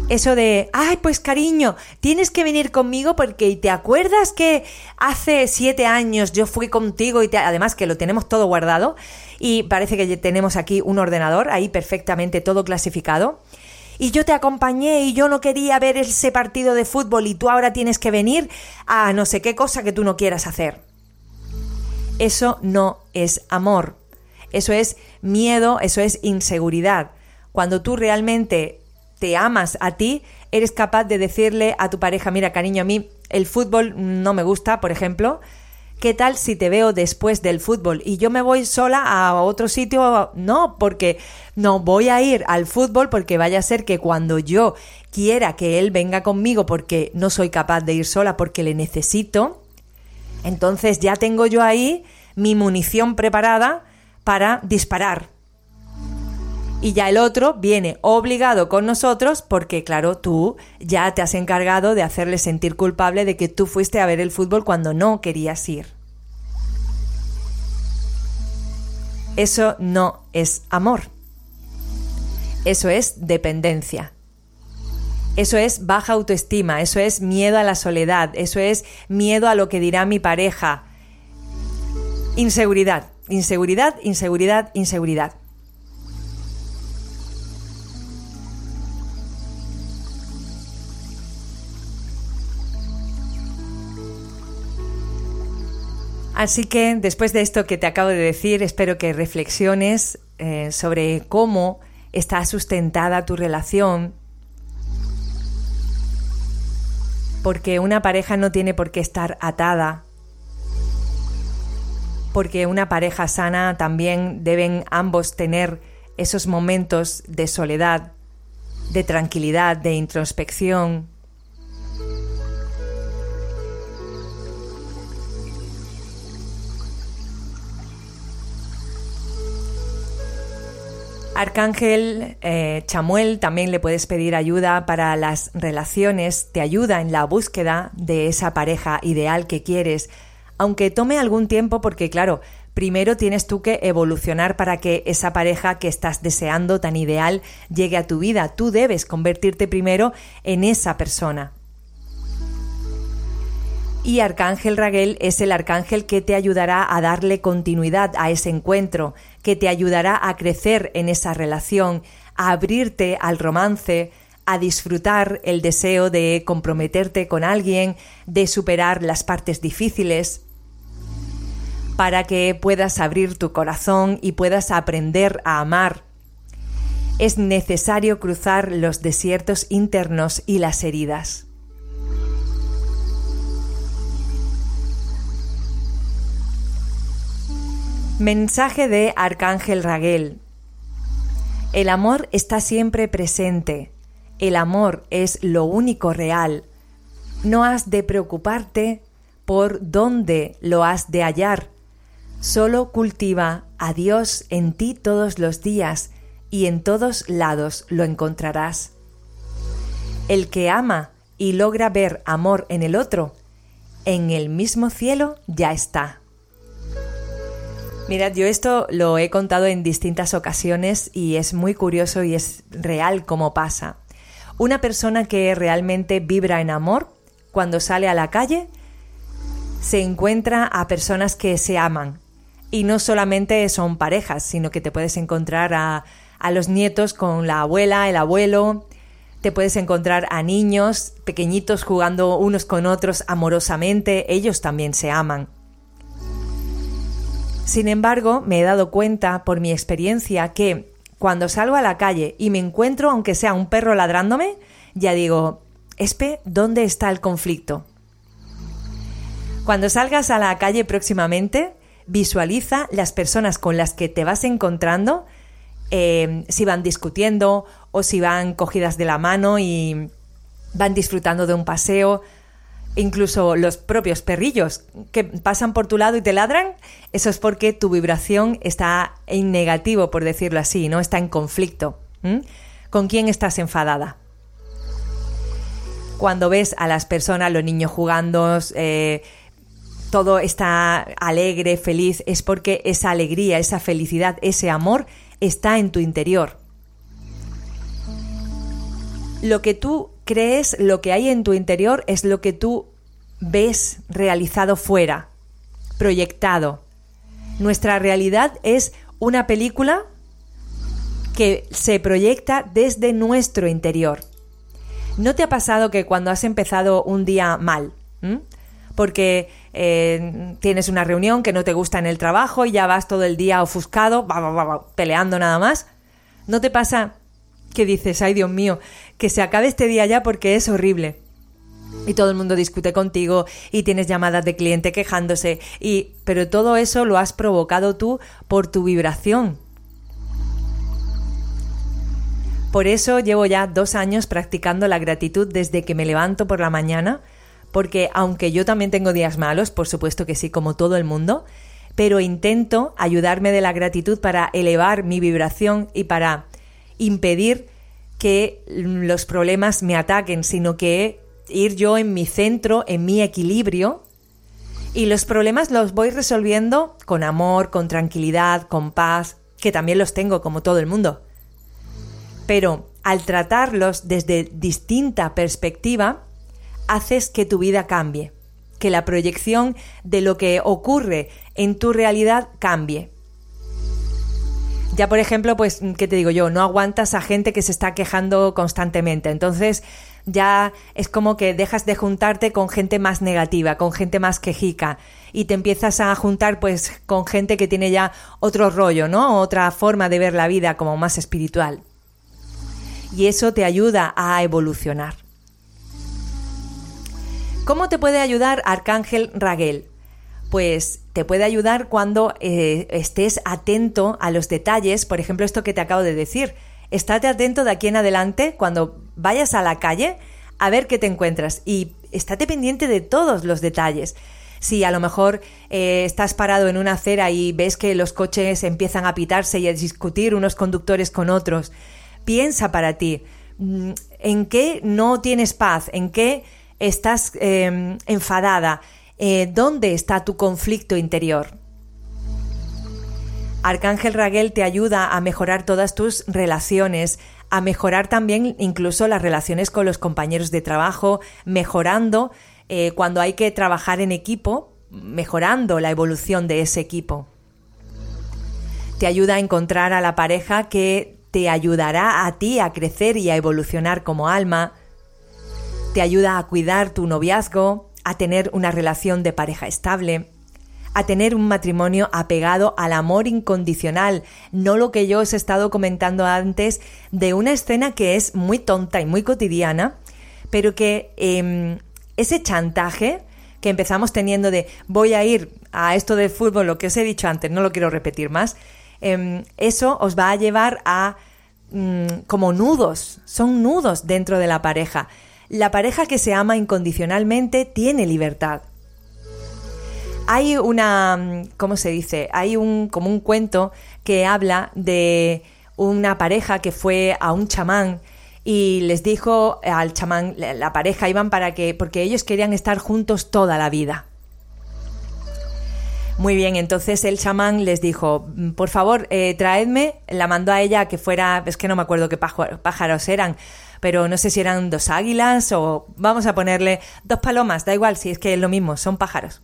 Eso de, ay, pues cariño, tienes que venir conmigo porque te acuerdas que hace siete años yo fui contigo y además que lo tenemos todo guardado y parece que tenemos aquí un ordenador ahí perfectamente todo clasificado. Y yo te acompañé y yo no quería ver ese partido de fútbol y tú ahora tienes que venir a no sé qué cosa que tú no quieras hacer. Eso no es amor. Eso es miedo, eso es inseguridad. Cuando tú realmente te amas a ti, eres capaz de decirle a tu pareja, mira cariño, a mí el fútbol no me gusta, por ejemplo, ¿qué tal si te veo después del fútbol y yo me voy sola a otro sitio? No, porque no voy a ir al fútbol porque vaya a ser que cuando yo quiera que él venga conmigo porque no soy capaz de ir sola porque le necesito, entonces ya tengo yo ahí mi munición preparada para disparar. Y ya el otro viene obligado con nosotros porque, claro, tú ya te has encargado de hacerle sentir culpable de que tú fuiste a ver el fútbol cuando no querías ir. Eso no es amor. Eso es dependencia. Eso es baja autoestima, eso es miedo a la soledad, eso es miedo a lo que dirá mi pareja. Inseguridad. Inseguridad, inseguridad, inseguridad. Así que después de esto que te acabo de decir, espero que reflexiones eh, sobre cómo está sustentada tu relación, porque una pareja no tiene por qué estar atada porque una pareja sana también deben ambos tener esos momentos de soledad, de tranquilidad, de introspección. Arcángel eh, Chamuel también le puedes pedir ayuda para las relaciones, te ayuda en la búsqueda de esa pareja ideal que quieres, aunque tome algún tiempo porque claro, primero tienes tú que evolucionar para que esa pareja que estás deseando tan ideal llegue a tu vida. Tú debes convertirte primero en esa persona. Y Arcángel Raguel es el arcángel que te ayudará a darle continuidad a ese encuentro, que te ayudará a crecer en esa relación, a abrirte al romance, a disfrutar el deseo de comprometerte con alguien, de superar las partes difíciles, para que puedas abrir tu corazón y puedas aprender a amar. Es necesario cruzar los desiertos internos y las heridas. Mensaje de Arcángel Raguel. El amor está siempre presente. El amor es lo único real. No has de preocuparte por dónde lo has de hallar. Solo cultiva a Dios en ti todos los días y en todos lados lo encontrarás. El que ama y logra ver amor en el otro, en el mismo cielo ya está. Mirad, yo esto lo he contado en distintas ocasiones y es muy curioso y es real como pasa. Una persona que realmente vibra en amor, cuando sale a la calle, se encuentra a personas que se aman. Y no solamente son parejas, sino que te puedes encontrar a, a los nietos con la abuela, el abuelo, te puedes encontrar a niños pequeñitos jugando unos con otros amorosamente, ellos también se aman. Sin embargo, me he dado cuenta por mi experiencia que cuando salgo a la calle y me encuentro, aunque sea un perro ladrándome, ya digo, Espe, ¿dónde está el conflicto? Cuando salgas a la calle próximamente, visualiza las personas con las que te vas encontrando, eh, si van discutiendo o si van cogidas de la mano y van disfrutando de un paseo incluso los propios perrillos que pasan por tu lado y te ladran, eso es porque tu vibración está en negativo, por decirlo así, no está en conflicto. ¿Con quién estás enfadada? Cuando ves a las personas, los niños jugando, eh, todo está alegre, feliz, es porque esa alegría, esa felicidad, ese amor está en tu interior. Lo que tú crees lo que hay en tu interior es lo que tú ves realizado fuera, proyectado. Nuestra realidad es una película que se proyecta desde nuestro interior. ¿No te ha pasado que cuando has empezado un día mal, porque eh, tienes una reunión que no te gusta en el trabajo y ya vas todo el día ofuscado, peleando nada más? ¿No te pasa que dices, ay Dios mío, que se acabe este día ya porque es horrible. Y todo el mundo discute contigo y tienes llamadas de cliente quejándose y pero todo eso lo has provocado tú por tu vibración. Por eso llevo ya dos años practicando la gratitud desde que me levanto por la mañana, porque aunque yo también tengo días malos, por supuesto que sí, como todo el mundo, pero intento ayudarme de la gratitud para elevar mi vibración y para impedir que los problemas me ataquen, sino que ir yo en mi centro, en mi equilibrio, y los problemas los voy resolviendo con amor, con tranquilidad, con paz, que también los tengo como todo el mundo. Pero al tratarlos desde distinta perspectiva, haces que tu vida cambie, que la proyección de lo que ocurre en tu realidad cambie. Ya, por ejemplo, pues, ¿qué te digo yo? No aguantas a gente que se está quejando constantemente. Entonces, ya es como que dejas de juntarte con gente más negativa, con gente más quejica y te empiezas a juntar pues con gente que tiene ya otro rollo, ¿no? Otra forma de ver la vida como más espiritual. Y eso te ayuda a evolucionar. ¿Cómo te puede ayudar Arcángel Raguel? pues te puede ayudar cuando eh, estés atento a los detalles, por ejemplo, esto que te acabo de decir. Estate atento de aquí en adelante cuando vayas a la calle a ver qué te encuentras y estate pendiente de todos los detalles. Si a lo mejor eh, estás parado en una acera y ves que los coches empiezan a pitarse y a discutir unos conductores con otros, piensa para ti, mm, ¿en qué no tienes paz? ¿En qué estás em, enfadada? Eh, ¿Dónde está tu conflicto interior? Arcángel Raguel te ayuda a mejorar todas tus relaciones, a mejorar también incluso las relaciones con los compañeros de trabajo, mejorando eh, cuando hay que trabajar en equipo, mejorando la evolución de ese equipo. Te ayuda a encontrar a la pareja que te ayudará a ti a crecer y a evolucionar como alma. Te ayuda a cuidar tu noviazgo, a tener una relación de pareja estable a tener un matrimonio apegado al amor incondicional, no lo que yo os he estado comentando antes de una escena que es muy tonta y muy cotidiana, pero que em, ese chantaje que empezamos teniendo de voy a ir a esto del fútbol, lo que os he dicho antes, no lo quiero repetir más, em, eso os va a llevar a mm, como nudos, son nudos dentro de la pareja. La pareja que se ama incondicionalmente tiene libertad, hay una, ¿cómo se dice? Hay un, como un cuento que habla de una pareja que fue a un chamán y les dijo al chamán, la pareja iban para que, porque ellos querían estar juntos toda la vida. Muy bien, entonces el chamán les dijo, por favor, eh, traedme, la mandó a ella que fuera, es que no me acuerdo qué pájaros eran, pero no sé si eran dos águilas o vamos a ponerle dos palomas, da igual, si es que es lo mismo, son pájaros.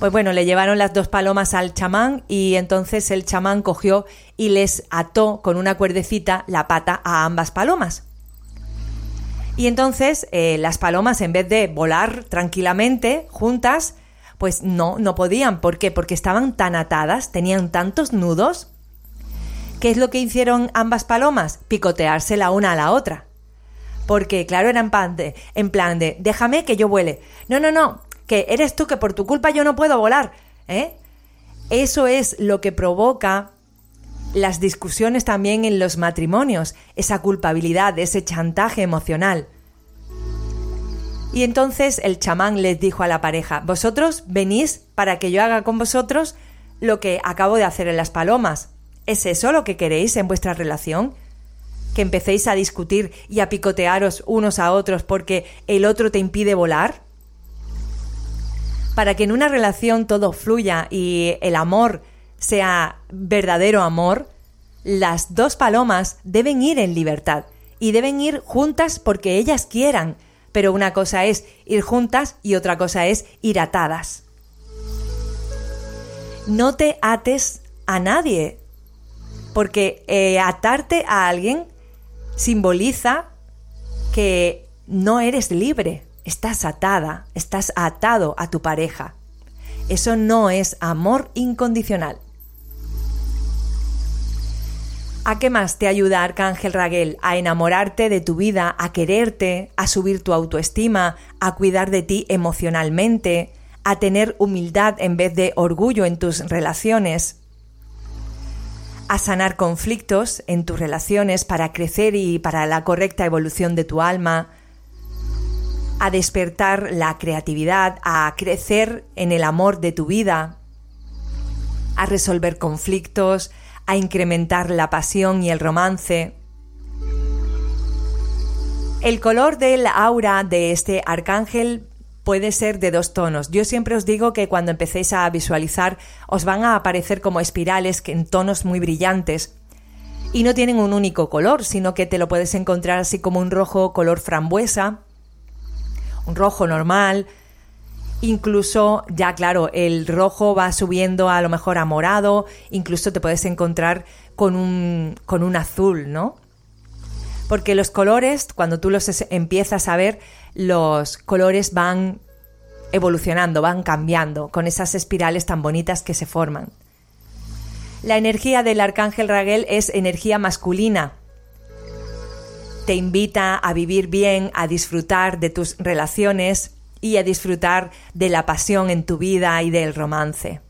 Pues bueno, le llevaron las dos palomas al chamán y entonces el chamán cogió y les ató con una cuerdecita la pata a ambas palomas. Y entonces eh, las palomas en vez de volar tranquilamente juntas, pues no, no podían. ¿Por qué? Porque estaban tan atadas, tenían tantos nudos. ¿Qué es lo que hicieron ambas palomas? Picotearse la una a la otra. Porque, claro, eran en plan de, déjame que yo vuele. No, no, no, que eres tú que por tu culpa yo no puedo volar. ¿eh? Eso es lo que provoca las discusiones también en los matrimonios, esa culpabilidad, ese chantaje emocional. Y entonces el chamán les dijo a la pareja, vosotros venís para que yo haga con vosotros lo que acabo de hacer en las palomas. ¿Es eso lo que queréis en vuestra relación? ¿Que empecéis a discutir y a picotearos unos a otros porque el otro te impide volar? para que en una relación todo fluya y el amor sea verdadero amor, las dos palomas deben ir en libertad y deben ir juntas porque ellas quieran, pero una cosa es ir juntas y otra cosa es ir atadas. No te ates a nadie, porque eh, atarte a alguien simboliza que no eres libre estás atada, estás atado a tu pareja. Eso no es amor incondicional. ¿A qué más te ayuda Arcángel Raguel? A enamorarte de tu vida, a quererte, a subir tu autoestima, a cuidar de ti emocionalmente, a tener humildad en vez de orgullo en tus relaciones, a sanar conflictos en tus relaciones para crecer y para la correcta evolución de tu alma, a despertar la creatividad, a crecer en el amor de tu vida, a resolver conflictos, a incrementar la pasión y el romance. El color del aura de este arcángel puede ser de dos tonos. Yo siempre os digo que cuando empecéis a visualizar os van a aparecer como espirales en tonos muy brillantes. Y no tienen un único color, sino que te lo puedes encontrar así como un rojo color frambuesa, un rojo normal. Incluso, ya claro, el rojo va subiendo a lo mejor a morado, incluso te puedes encontrar con un, con un azul, ¿no? Porque los colores, cuando tú los empiezas a ver, los colores van evolucionando, van cambiando con esas espirales tan bonitas que se forman. La energía del arcángel Raguel es energía masculina, te invita a vivir bien, a disfrutar de tus relaciones y a disfrutar de la pasión en tu vida y del romance.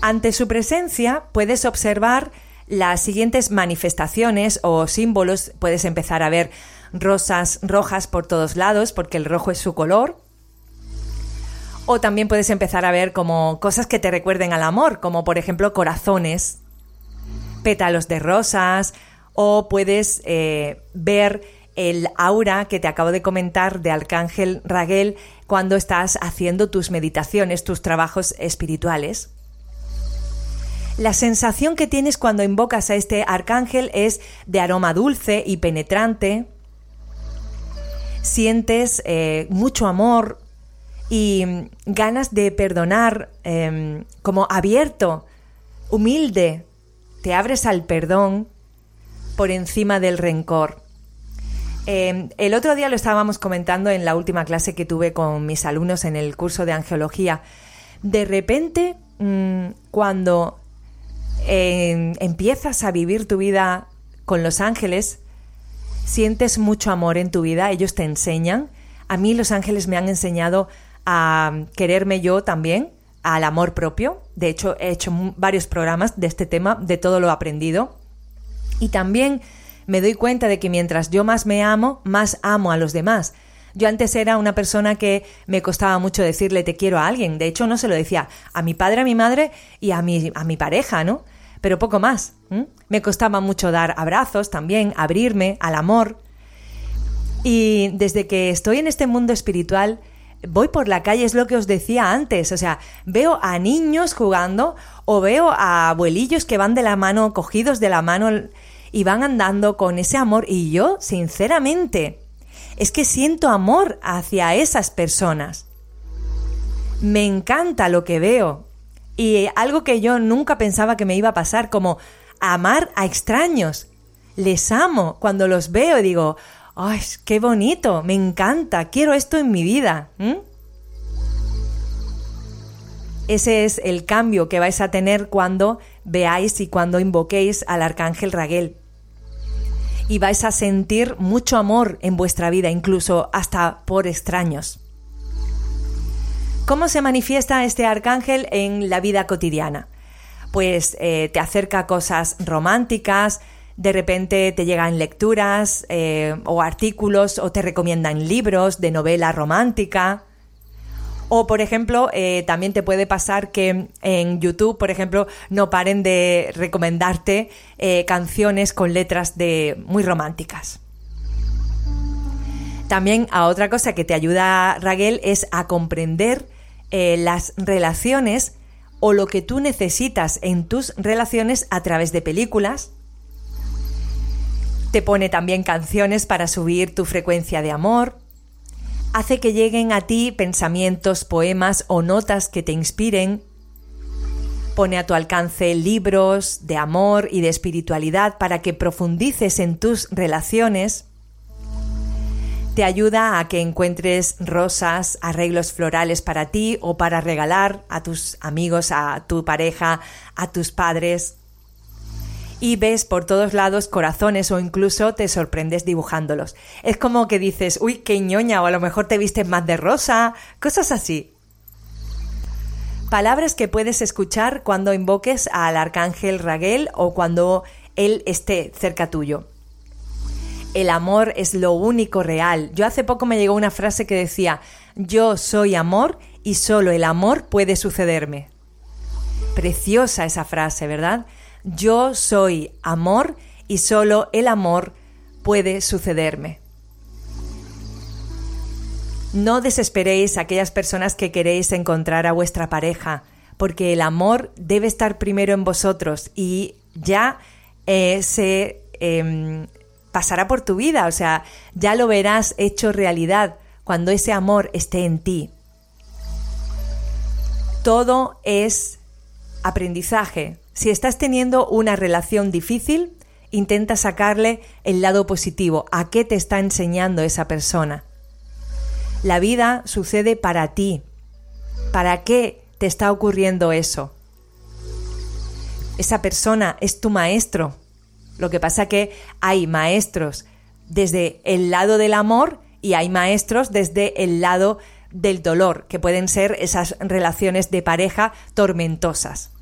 Ante su presencia puedes observar las siguientes manifestaciones o símbolos, puedes empezar a ver rosas rojas por todos lados, porque el rojo es su color. O también puedes empezar a ver como cosas que te recuerden al amor, como por ejemplo corazones, pétalos de rosas, o puedes eh, ver el aura que te acabo de comentar de Arcángel Raguel cuando estás haciendo tus meditaciones, tus trabajos espirituales. La sensación que tienes cuando invocas a este arcángel es de aroma dulce y penetrante. Sientes eh, mucho amor y mm, ganas de perdonar, em, como abierto, humilde. Te abres al perdón por encima del rencor. Em, el otro día lo estábamos comentando en la última clase que tuve con mis alumnos en el curso de angeología. De repente, mm, cuando empiezas a vivir tu vida con los ángeles, sientes mucho amor en tu vida, ellos te enseñan. A mí los ángeles me han enseñado a quererme yo también, al amor propio. De hecho, he hecho varios programas de este tema, de todo lo aprendido. Y también me doy cuenta de que mientras yo más me amo, más amo a los demás. Yo antes era una persona que me costaba mucho decirle te quiero a alguien. De hecho, no se lo decía a mi padre, a mi madre y a mi, a mi pareja, ¿no? Pero poco más. Me costaba mucho dar abrazos también, abrirme al amor. Y desde que estoy en este mundo espiritual, voy por la calle, es lo que os decía antes, o sea, veo a niños jugando o veo a abuelillos que van de la mano, cogidos de la mano y van andando con ese amor y yo, sinceramente, es que siento amor hacia esas personas. Me encanta lo que veo, y algo que yo nunca pensaba que me iba a pasar, como amar a extraños. Les amo. Cuando los veo digo, ¡ay, qué bonito! Me encanta. Quiero esto en mi vida. Ese es el cambio que vais a tener cuando veáis y cuando invoquéis al arcángel Raguel. Y vais a sentir mucho amor en vuestra vida, incluso hasta por extraños. ¿Cómo se manifiesta este arcángel en la vida cotidiana? Pues eh, te acerca cosas románticas, de repente te llegan lecturas eh, o artículos o te recomiendan libros de novela romántica. O, por ejemplo, eh, también te puede pasar que en YouTube, por ejemplo, no paren de recomendarte canciones con letras de muy románticas. También a otra cosa que te ayuda Raquel es a comprender eh, las relaciones o lo que tú necesitas en tus relaciones a través de películas. Te pone también canciones para subir tu frecuencia de amor. Hace que lleguen a ti pensamientos, poemas o notas que te inspiren. Pone a tu alcance libros de amor y de espiritualidad para que profundices en tus relaciones te ayuda a que encuentres rosas, arreglos florales para ti o para regalar a tus amigos, a tu pareja, a tus padres. Y ves por todos lados corazones o incluso te sorprendes dibujándolos. Es como que dices, uy, qué ñoña, o a lo mejor te vistes más de rosa, cosas así. Palabras que puedes escuchar cuando invoques al arcángel Raguel o cuando él esté cerca tuyo el amor es lo único real. Yo hace poco me llegó una frase que decía, yo soy amor y solo el amor puede sucederme. Preciosa esa frase, ¿verdad? Yo soy amor y solo el amor puede sucederme. No desesperéis aquellas personas que queréis encontrar a vuestra pareja, porque el amor debe estar primero en vosotros y ya eh, se em, pasará por tu vida, o sea, ya lo verás hecho realidad cuando ese amor esté en ti. Todo es aprendizaje. Si estás teniendo una relación difícil, intenta sacarle el lado positivo. ¿A qué te está enseñando esa persona? La vida sucede para ti. ¿Para qué te está ocurriendo eso? Esa persona es tu maestro. Lo que pasa que hay maestros desde el lado del amor y hay maestros desde el lado del dolor, que pueden ser esas relaciones de pareja tormentosas.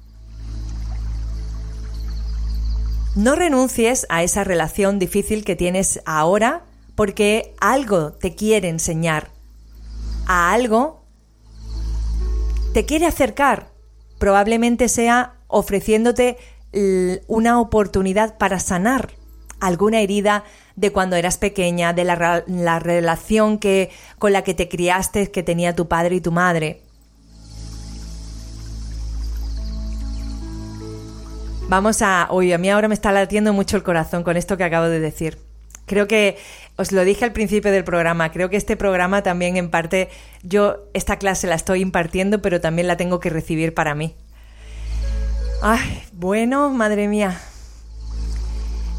No renuncies a esa relación difícil que tienes ahora porque algo te quiere enseñar, a algo te quiere acercar, probablemente sea ofreciéndote una oportunidad para sanar alguna herida de cuando eras pequeña, de la, la, relación que, con la que te criaste, que tenía tu padre y tu madre. Vamos a... Uy, a mí ahora me está latiendo mucho el corazón con esto que acabo de decir. Creo que os lo dije al principio del programa, creo que este programa también en parte yo esta clase la estoy impartiendo, pero también la tengo que recibir para mí. Ay, bueno, madre mía.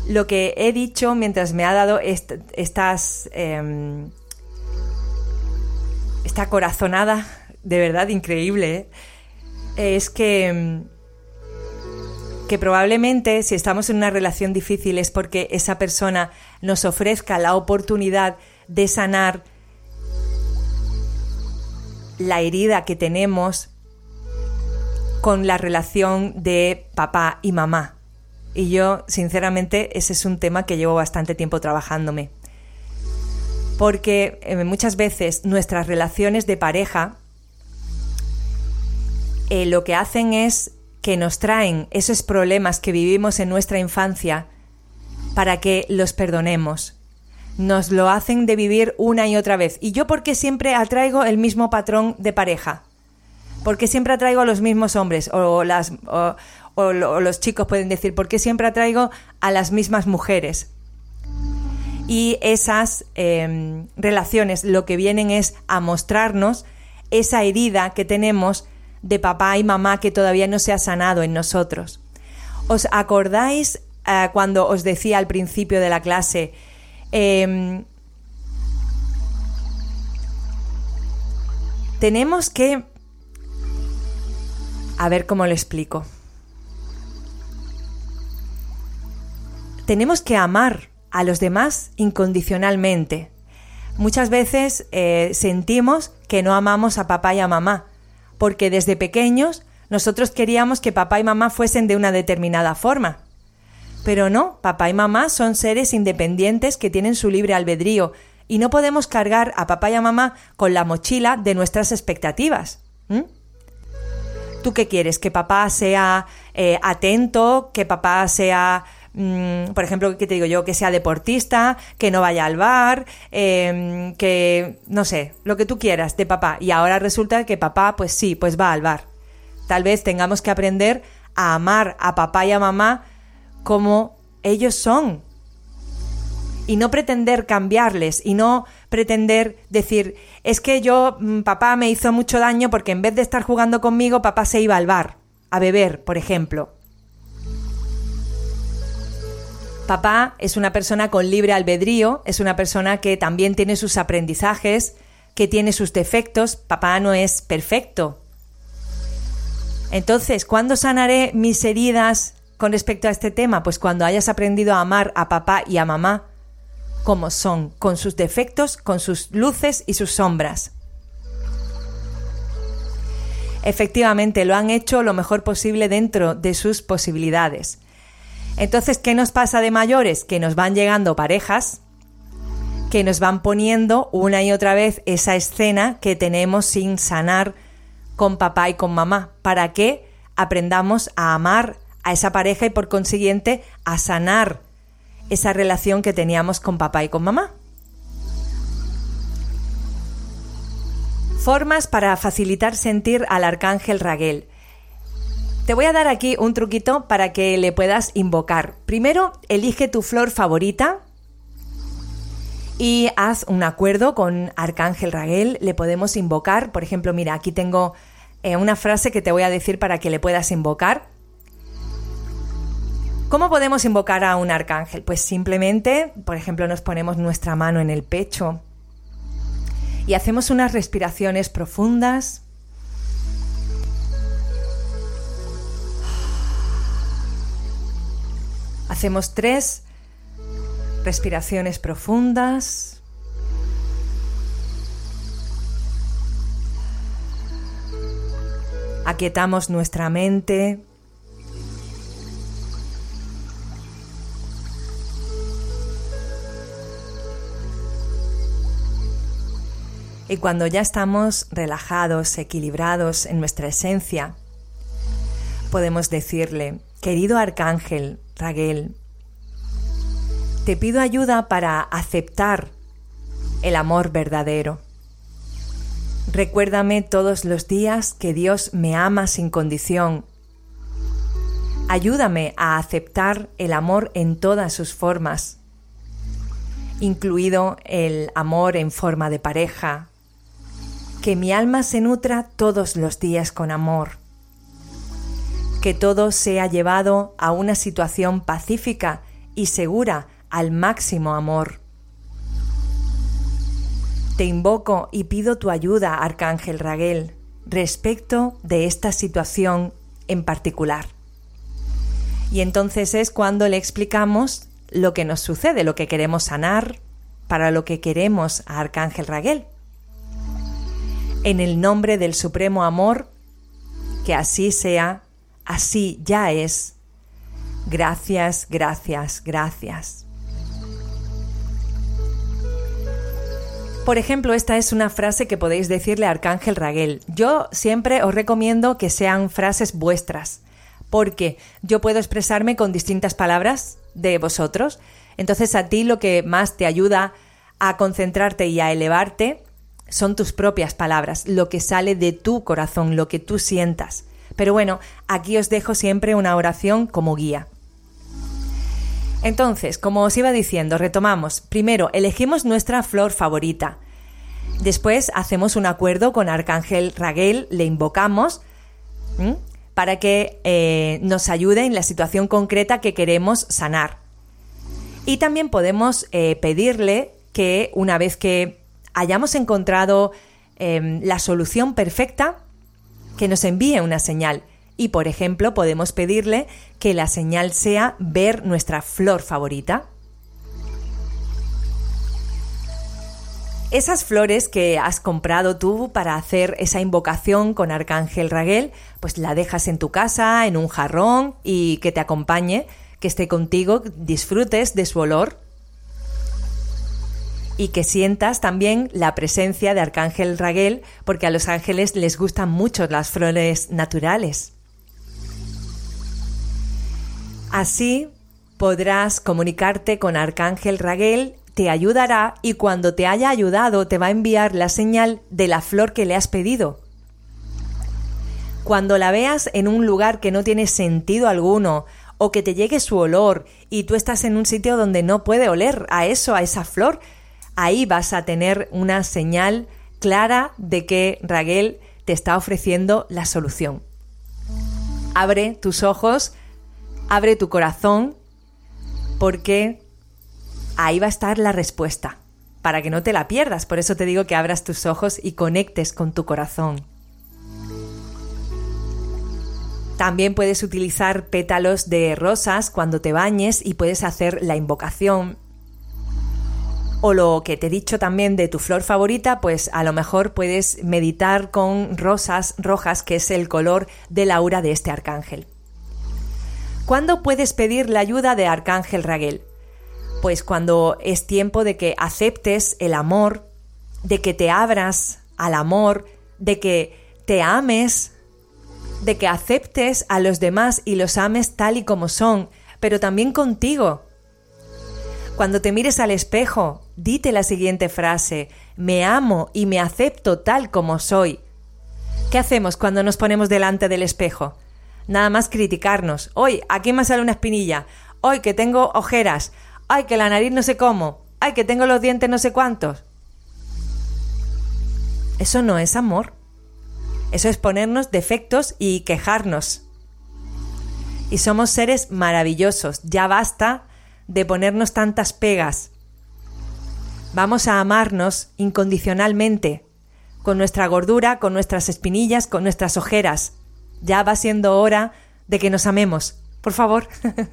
Lo que he dicho mientras me ha dado estas... Em, esta corazonada, de verdad increíble, ¿eh? es que em, que probablemente si estamos en una relación difícil es porque esa persona nos ofrezca la oportunidad de sanar la herida que tenemos con la relación de papá y mamá. Y yo, sinceramente, ese es un tema que llevo bastante tiempo trabajándome. Porque eh, muchas veces nuestras relaciones de pareja eh, lo que hacen es que nos traen esos problemas que vivimos en nuestra infancia para que los perdonemos. Nos lo hacen de vivir una y otra vez. ¿Y yo por qué siempre atraigo el mismo patrón de pareja? Porque siempre atraigo a los mismos hombres o, las, o, los chicos pueden decir, ¿por qué siempre atraigo a las mismas mujeres? Y esas em, relaciones lo que vienen es a mostrarnos esa herida que tenemos de papá y mamá que todavía no se ha sanado en nosotros. ¿Os acordáis eh, cuando os decía al principio de la clase, em, tenemos que... A ver cómo lo explico. Tenemos que amar a los demás incondicionalmente. Muchas veces eh, sentimos que no amamos a papá y a mamá, porque desde pequeños nosotros queríamos que papá y mamá fuesen de una determinada forma. Pero no, papá y mamá son seres independientes que tienen su libre albedrío y no podemos cargar a papá y a mamá con la mochila de nuestras expectativas. ¿Tú qué quieres? ¿Que papá sea eh, atento? ¿Que papá sea Mm, por ejemplo, ¿qué te digo yo? Que sea deportista, que no vaya al bar, em, que, no sé, lo que tú quieras de papá. Y ahora resulta que papá, pues sí, pues va al bar. Tal vez tengamos que aprender a amar a papá y a mamá como ellos son. Y no pretender cambiarles y no pretender decir, es que yo, mm, papá me hizo mucho daño porque en vez de estar jugando conmigo, papá se iba al bar, a beber, por ejemplo. Papá es una persona con libre albedrío, es una persona que también tiene sus aprendizajes, que tiene sus defectos. Papá no es perfecto. Entonces, ¿cuándo sanaré mis heridas con respecto a este tema? Pues cuando hayas aprendido a amar a papá y a mamá como son, con sus defectos, con sus luces y sus sombras. Efectivamente, lo han hecho lo mejor posible dentro de sus posibilidades. Entonces, ¿qué nos pasa de mayores? Que nos van llegando parejas que nos van poniendo una y otra vez esa escena que tenemos sin sanar con papá y con mamá, para que aprendamos a amar a esa pareja y por consiguiente a sanar esa relación que teníamos con papá y con mamá. Formas para facilitar sentir al arcángel Raguel. Te voy a dar aquí un truquito para que le puedas invocar. Primero, elige tu flor favorita y haz un acuerdo con Arcángel Raguel. Le podemos invocar. Por ejemplo, mira, aquí tengo eh, una frase que te voy a decir para que le puedas invocar. ¿Cómo podemos invocar a un arcángel? Pues simplemente, por ejemplo, nos ponemos nuestra mano en el pecho y hacemos unas respiraciones profundas Hacemos tres respiraciones profundas. Aquietamos nuestra mente. Y cuando ya estamos relajados, equilibrados en nuestra esencia, podemos decirle, querido arcángel Raguel, te pido ayuda para aceptar el amor verdadero. Recuérdame todos los días que Dios me ama sin condición. Ayúdame a aceptar el amor en todas sus formas, incluido el amor en forma de pareja. Que mi alma se nutra todos los días con amor. Que todo sea llevado a una situación pacífica y segura al máximo amor. Te invoco y pido tu ayuda, Arcángel Raguel, respecto de esta situación en particular. Y entonces es cuando le explicamos lo que nos sucede, lo que queremos sanar, para lo que queremos a Arcángel Raguel. En el nombre del Supremo Amor, que así sea, así ya es. Gracias, gracias, gracias. Por ejemplo, esta es una frase que podéis decirle a Arcángel Raguel. Yo siempre os recomiendo que sean frases vuestras, porque yo puedo expresarme con distintas palabras de vosotros. Entonces a ti lo que más te ayuda a concentrarte y a elevarte son tus propias palabras, lo que sale de tu corazón, lo que tú sientas. Pero bueno, aquí os dejo siempre una oración como guía. Entonces, como os iba diciendo, retomamos. Primero, elegimos nuestra flor favorita. Después hacemos un acuerdo con Arcángel Raguel, le invocamos para que eh, nos ayude en la situación concreta que queremos sanar. Y también podemos eh, pedirle que una vez que hayamos encontrado em, la solución perfecta, que nos envíe una señal y, por ejemplo, podemos pedirle que la señal sea ver nuestra flor favorita. Esas flores que has comprado tú para hacer esa invocación con Arcángel Raguel, pues la dejas en tu casa, en un jarrón y que te acompañe, que esté contigo, disfrutes de su olor y que sientas también la presencia de Arcángel Raguel, porque a los ángeles les gustan mucho las flores naturales. Así podrás comunicarte con Arcángel Raguel, te ayudará y cuando te haya ayudado te va a enviar la señal de la flor que le has pedido. Cuando la veas en un lugar que no tiene sentido alguno o que te llegue su olor y tú estás en un sitio donde no puede oler a eso, a esa flor, ahí vas a tener una señal clara de que Raguel te está ofreciendo la solución. Abre tus ojos abre tu corazón porque ahí va a estar la respuesta, para que no te la pierdas. Por eso te digo que abras tus ojos y conectes con tu corazón. También puedes utilizar pétalos de rosas cuando te bañes y puedes hacer la invocación. O lo que te he dicho también de tu flor favorita, pues a lo mejor puedes meditar con rosas rojas, que es el color de aura de este arcángel. ¿Cuándo puedes pedir la ayuda de Arcángel Raguel? Pues cuando es tiempo de que aceptes el amor, de que te abras al amor, de que te ames, de que aceptes a los demás y los ames tal y como son, pero también contigo. Cuando te mires al espejo, dite la siguiente frase, me amo y me acepto tal como soy. ¿Qué hacemos cuando nos ponemos delante del espejo? nada más criticarnos. Hoy, aquí me sale una espinilla. Hoy que tengo ojeras. Ay, que la nariz no sé cómo. Ay, que tengo los dientes no sé cuántos. Eso no es amor. Eso es ponernos defectos y quejarnos. Y somos seres maravillosos. Ya basta de ponernos tantas pegas. Vamos a amarnos incondicionalmente, con nuestra gordura, con nuestras espinillas, con nuestras ojeras ya va siendo hora de que nos amemos. Por favor.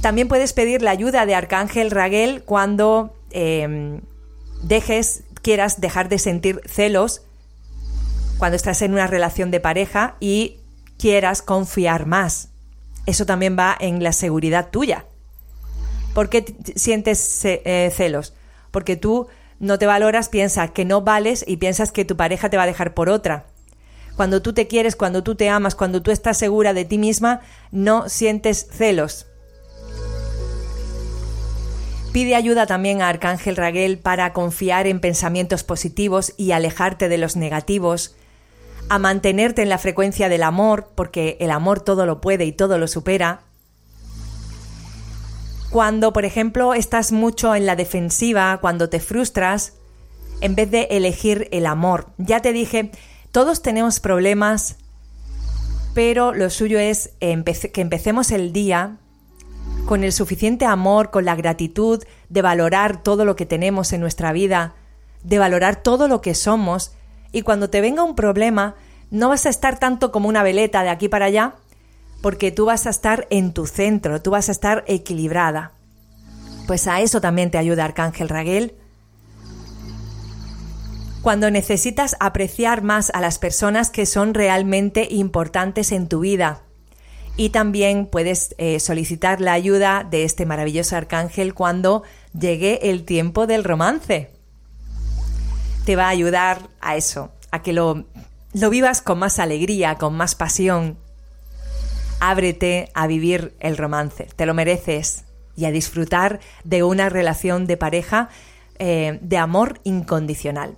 También puedes pedir la ayuda de Arcángel Raguel cuando em, dejes, quieras dejar de sentir celos, cuando estás en una relación de pareja y quieras confiar más. Eso también va en la seguridad tuya. ¿Por qué sientes eh, celos? Porque tú no te valoras, piensas que no vales y piensas que tu pareja te va a dejar por otra. Cuando tú te quieres, cuando tú te amas, cuando tú estás segura de ti misma, no sientes celos. Pide ayuda también a Arcángel Raguel para confiar en pensamientos positivos y alejarte de los negativos, a mantenerte en la frecuencia del amor, porque el amor todo lo puede y todo lo supera. Cuando, por ejemplo, estás mucho en la defensiva, cuando te frustras, en vez de elegir el amor. Ya te dije, todos tenemos problemas, pero lo suyo es que empecemos el día con el suficiente amor, con la gratitud de valorar todo lo que tenemos en nuestra vida, de valorar todo lo que somos, y cuando te venga un problema, no vas a estar tanto como una veleta de aquí para allá, porque tú vas a estar en tu centro, tú vas a estar equilibrada. Pues a eso también te ayuda Arcángel Raguel. Cuando necesitas apreciar más a las personas que son realmente importantes en tu vida, y también puedes eh, solicitar la ayuda de este maravilloso arcángel cuando llegue el tiempo del romance. Te va a ayudar a eso, a que lo, lo vivas con más alegría, con más pasión. Ábrete a vivir el romance, te lo mereces y a disfrutar de una relación de pareja eh, de amor incondicional.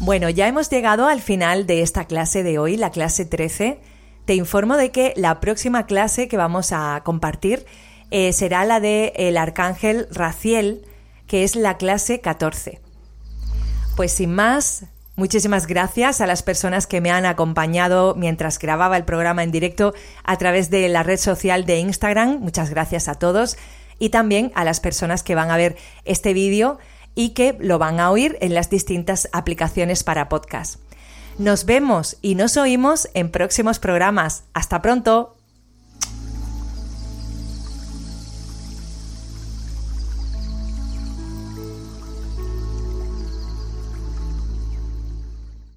Bueno, ya hemos llegado al final de esta clase de hoy, la clase 13 te informo de que la próxima clase que vamos a compartir eh, será la de el arcángel Raciel, que es la clase 14. Pues sin más, muchísimas gracias a las personas que me han acompañado mientras grababa el programa en directo a través de la red social de Instagram. Muchas gracias a todos y también a las personas que van a ver este vídeo y que lo van a oír en las distintas aplicaciones para podcast. Nos vemos y nos oímos en próximos programas. Hasta pronto.